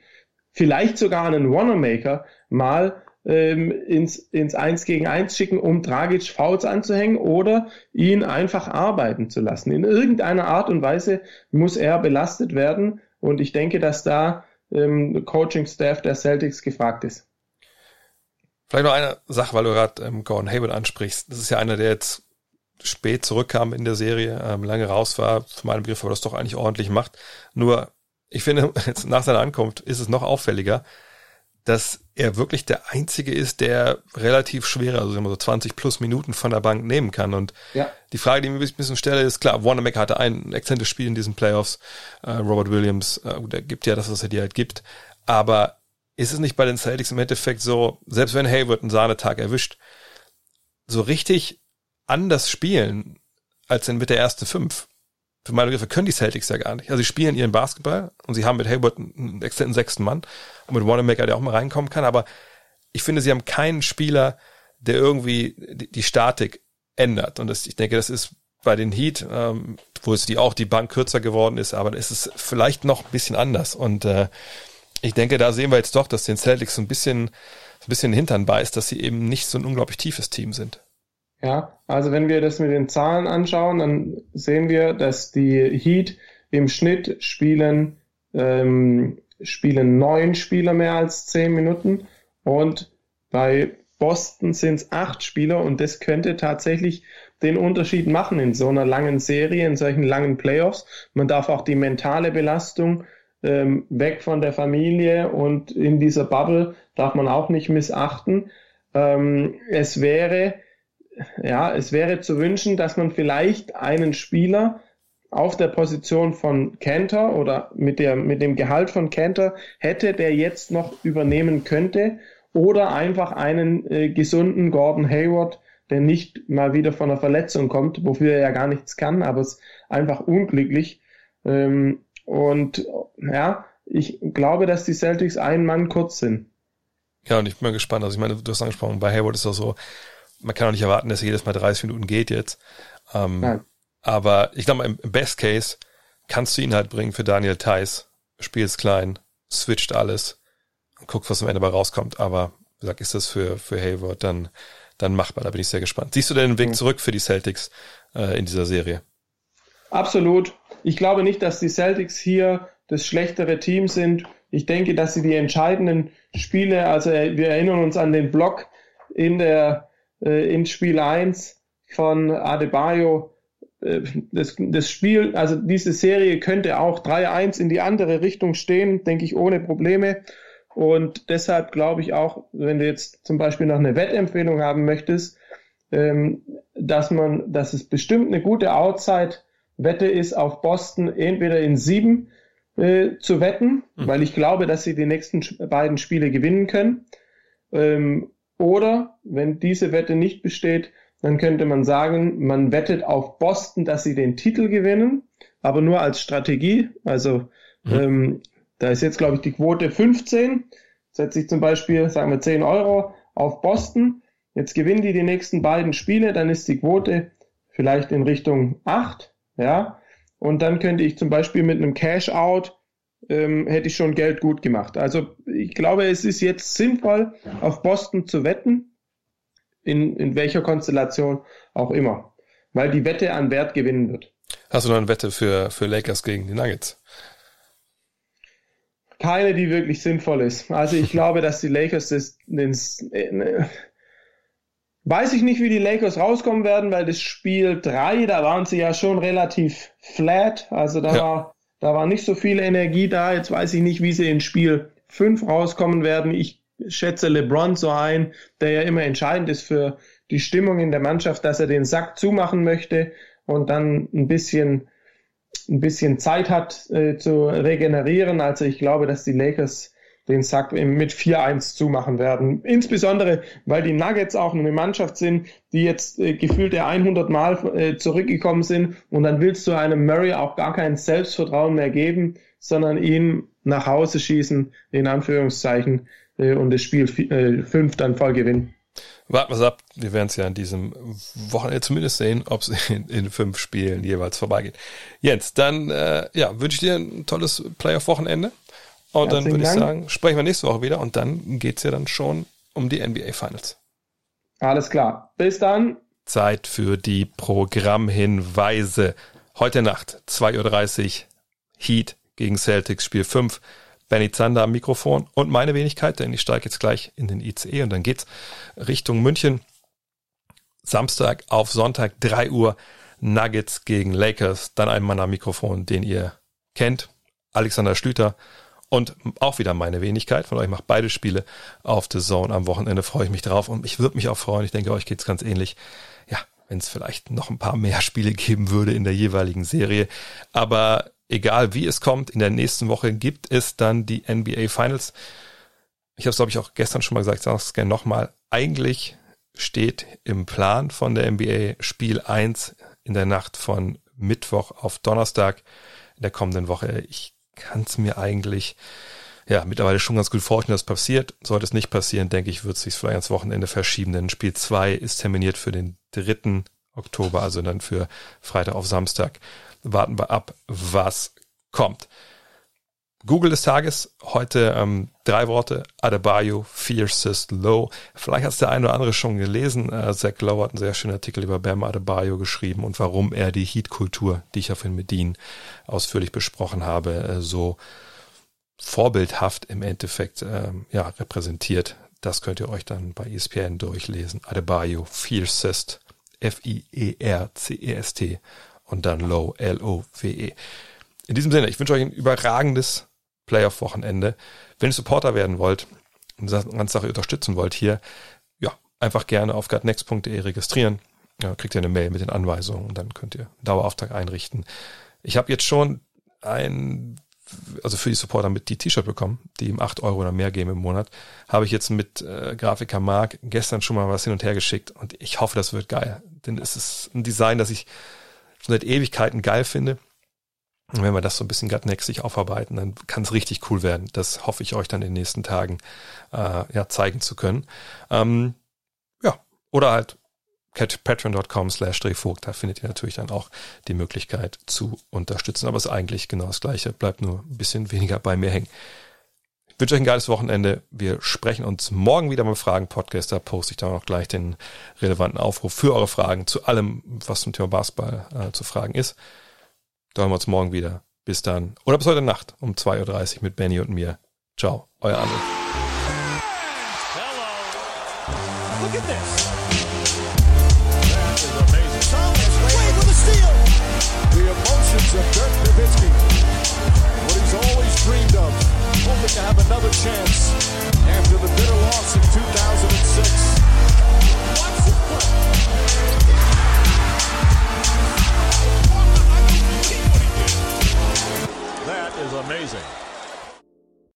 vielleicht sogar einen Wanamaker mal ähm, ins, ins 1 gegen 1 schicken, um Dragic Fouls anzuhängen oder ihn einfach arbeiten zu lassen. In irgendeiner Art und Weise muss er belastet werden und ich denke, dass da ähm, Coaching-Staff der Celtics gefragt ist. Vielleicht noch eine Sache, weil du gerade ähm, Gordon Hayward ansprichst. Das ist ja einer, der jetzt spät zurückkam in der Serie, ähm, lange raus war, für meinen Begriff, aber das doch eigentlich ordentlich macht. Nur, ich finde, jetzt nach seiner Ankunft ist es noch auffälliger, dass er wirklich der Einzige ist, der relativ schwere, also so 20 plus Minuten von der Bank nehmen kann. Und ja. die Frage, die ich mir ein bisschen stelle, ist klar, Wanamaker hatte ein exzellentes Spiel in diesen Playoffs. Äh, Robert Williams, äh, der gibt ja das, was er dir halt gibt. Aber ist es nicht bei den Celtics im Endeffekt so, selbst wenn Hayward einen Sahnetag erwischt, so richtig anders spielen als in mit der ersten fünf? Für meine Begriffe können die Celtics ja gar nicht. Also sie spielen ihren Basketball und sie haben mit Hayward einen exzellenten sechsten Mann und mit Wanamaker, der auch mal reinkommen kann, aber ich finde, sie haben keinen Spieler, der irgendwie die Statik ändert. Und das, ich denke, das ist bei den Heat, ähm, wo es die auch die Bank kürzer geworden ist, aber es ist vielleicht noch ein bisschen anders. Und äh, ich denke, da sehen wir jetzt doch, dass den Celtics so ein bisschen, so ein bisschen Hintern beißt, dass sie eben nicht so ein unglaublich tiefes Team sind. Ja, also wenn wir das mit den Zahlen anschauen, dann sehen wir, dass die Heat im Schnitt spielen, ähm, spielen neun Spieler mehr als zehn Minuten und bei Boston sind es acht Spieler und das könnte tatsächlich den Unterschied machen in so einer langen Serie, in solchen langen Playoffs. Man darf auch die mentale Belastung ähm, weg von der Familie und in dieser Bubble darf man auch nicht missachten. Ähm, es wäre, ja, es wäre zu wünschen, dass man vielleicht einen Spieler auf der Position von Cantor oder mit, der, mit dem Gehalt von Cantor hätte, der jetzt noch übernehmen könnte oder einfach einen äh, gesunden Gordon Hayward, der nicht mal wieder von einer Verletzung kommt, wofür er ja gar nichts kann, aber es ist einfach unglücklich. Ähm, und ja, ich glaube, dass die Celtics einen Mann kurz sind. Ja, und ich bin mal gespannt. Also ich meine, du hast angesprochen, bei Hayward ist auch so, man kann auch nicht erwarten, dass er jedes Mal 30 Minuten geht jetzt. Ähm, Nein. Aber ich glaube, im Best Case kannst du ihn halt bringen für Daniel Theiss. Spielst klein, switcht alles und guckt, was am Ende dabei rauskommt. Aber wie gesagt, ist das für, für Hayward dann, dann machbar. Da bin ich sehr gespannt. Siehst du denn einen Weg mhm. zurück für die Celtics äh, in dieser Serie? Absolut. Ich glaube nicht, dass die Celtics hier das schlechtere Team sind. Ich denke, dass sie die entscheidenden Spiele, also wir erinnern uns an den Block in der äh, in Spiel 1 von Adebayo. Äh, das, das Spiel, also diese Serie könnte auch 3-1 in die andere Richtung stehen, denke ich, ohne Probleme. Und deshalb glaube ich auch, wenn du jetzt zum Beispiel noch eine Wettempfehlung haben möchtest, ähm, dass man, dass es bestimmt eine gute Outside Wette ist auf Boston entweder in sieben äh, zu wetten, mhm. weil ich glaube, dass sie die nächsten beiden Spiele gewinnen können. Ähm, oder wenn diese Wette nicht besteht, dann könnte man sagen, man wettet auf Boston, dass sie den Titel gewinnen, aber nur als Strategie. Also mhm. ähm, da ist jetzt, glaube ich, die Quote 15. Setze ich zum Beispiel, sagen wir 10 Euro auf Boston. Jetzt gewinnen die die nächsten beiden Spiele, dann ist die Quote vielleicht in Richtung 8 ja, und dann könnte ich zum Beispiel mit einem Cash-out ähm, hätte ich schon Geld gut gemacht. Also ich glaube, es ist jetzt sinnvoll, auf Boston zu wetten, in, in welcher Konstellation auch immer, weil die Wette an Wert gewinnen wird. Hast du noch eine Wette für, für Lakers gegen die Nuggets? Keine, die wirklich sinnvoll ist. Also ich glaube, dass die Lakers das, das äh, Weiß ich nicht, wie die Lakers rauskommen werden, weil das Spiel 3, da waren sie ja schon relativ flat. Also da, ja. war, da war nicht so viel Energie da. Jetzt weiß ich nicht, wie sie in Spiel 5 rauskommen werden. Ich schätze LeBron so ein, der ja immer entscheidend ist für die Stimmung in der Mannschaft, dass er den Sack zumachen möchte und dann ein bisschen, ein bisschen Zeit hat äh, zu regenerieren. Also ich glaube, dass die Lakers den Sack mit 4-1 zumachen werden. Insbesondere, weil die Nuggets auch eine Mannschaft sind, die jetzt äh, gefühlt 100 Mal äh, zurückgekommen sind und dann willst du einem Murray auch gar kein Selbstvertrauen mehr geben, sondern ihn nach Hause schießen, in Anführungszeichen, äh, und das Spiel 5 äh, dann voll gewinnen. Warten wir es ab. Wir werden es ja in diesem Wochenende zumindest sehen, ob es in, in, fünf Spielen jeweils vorbeigeht. Jens, dann äh, ja, wünsche ich dir ein tolles Playoff-Wochenende. Und dann würde ich sagen, sprechen wir nächste Woche wieder und dann geht es ja dann schon um die NBA Finals. Alles klar. Bis dann. Zeit für die Programmhinweise. Heute Nacht, 2.30 Uhr, Heat gegen Celtics, Spiel 5. Benny Zander am Mikrofon und meine Wenigkeit, denn ich steige jetzt gleich in den ICE und dann geht's Richtung München. Samstag auf Sonntag 3 Uhr Nuggets gegen Lakers. Dann ein Mann am Mikrofon, den ihr kennt, Alexander Schlüter. Und auch wieder meine Wenigkeit von euch macht beide Spiele auf The Zone. Am Wochenende freue ich mich drauf und ich würde mich auch freuen. Ich denke, euch geht's ganz ähnlich. Ja, wenn es vielleicht noch ein paar mehr Spiele geben würde in der jeweiligen Serie. Aber egal wie es kommt, in der nächsten Woche gibt es dann die NBA Finals. Ich habe es, glaube ich, auch gestern schon mal gesagt, ich sage es gerne nochmal. Eigentlich steht im Plan von der NBA Spiel 1 in der Nacht von Mittwoch auf Donnerstag in der kommenden Woche. Ich kann es mir eigentlich ja mittlerweile schon ganz gut vorstellen, dass passiert. Sollte es nicht passieren, denke ich, wird es sich vielleicht ans Wochenende verschieben, denn Spiel 2 ist terminiert für den 3. Oktober, also dann für Freitag auf Samstag. Warten wir ab, was kommt. Google des Tages, heute ähm, drei Worte, Adebayo, Fiercest Low. Vielleicht hat der eine oder andere schon gelesen. Äh, Zach Lowe hat einen sehr schönen Artikel über Bam Adebayo geschrieben und warum er die Heat-Kultur, die ich auf in Medin ausführlich besprochen habe, äh, so vorbildhaft im Endeffekt äh, ja, repräsentiert. Das könnt ihr euch dann bei ESPN durchlesen. Adebayo, Fiercest, F-I-E-R-C-E-S-T und dann Low, L-O-W-E. In diesem Sinne, ich wünsche euch ein überragendes Playoff-Wochenende. Wenn ihr Supporter werden wollt und die ganze Sache unterstützen wollt hier, ja, einfach gerne auf gutnext.de registrieren. Ja, kriegt ihr eine Mail mit den Anweisungen und dann könnt ihr Dauerauftrag einrichten. Ich habe jetzt schon ein, also für die Supporter mit die T-Shirt bekommen, die ihm acht Euro oder mehr geben im Monat. Habe ich jetzt mit äh, Grafiker Mark gestern schon mal was hin und her geschickt und ich hoffe, das wird geil. Denn es ist ein Design, das ich schon seit Ewigkeiten geil finde. Und wenn wir das so ein bisschen sich aufarbeiten, dann kann es richtig cool werden. Das hoffe ich euch dann in den nächsten Tagen äh, ja, zeigen zu können. Ähm, ja, oder halt patreon.com slash drehvogt, da findet ihr natürlich dann auch die Möglichkeit zu unterstützen. Aber es ist eigentlich genau das gleiche, bleibt nur ein bisschen weniger bei mir hängen. Ich wünsche euch ein geiles Wochenende. Wir sprechen uns morgen wieder beim Fragen-Podcast. Da poste ich dann auch gleich den relevanten Aufruf für eure Fragen zu allem, was zum Thema Basketball äh, zu fragen ist. Da hören wir uns morgen wieder. Bis dann. Oder bis heute Nacht um 2.30 Uhr mit Benny und mir. Ciao, euer Arne. Chance after the bitter loss in 2006. is amazing.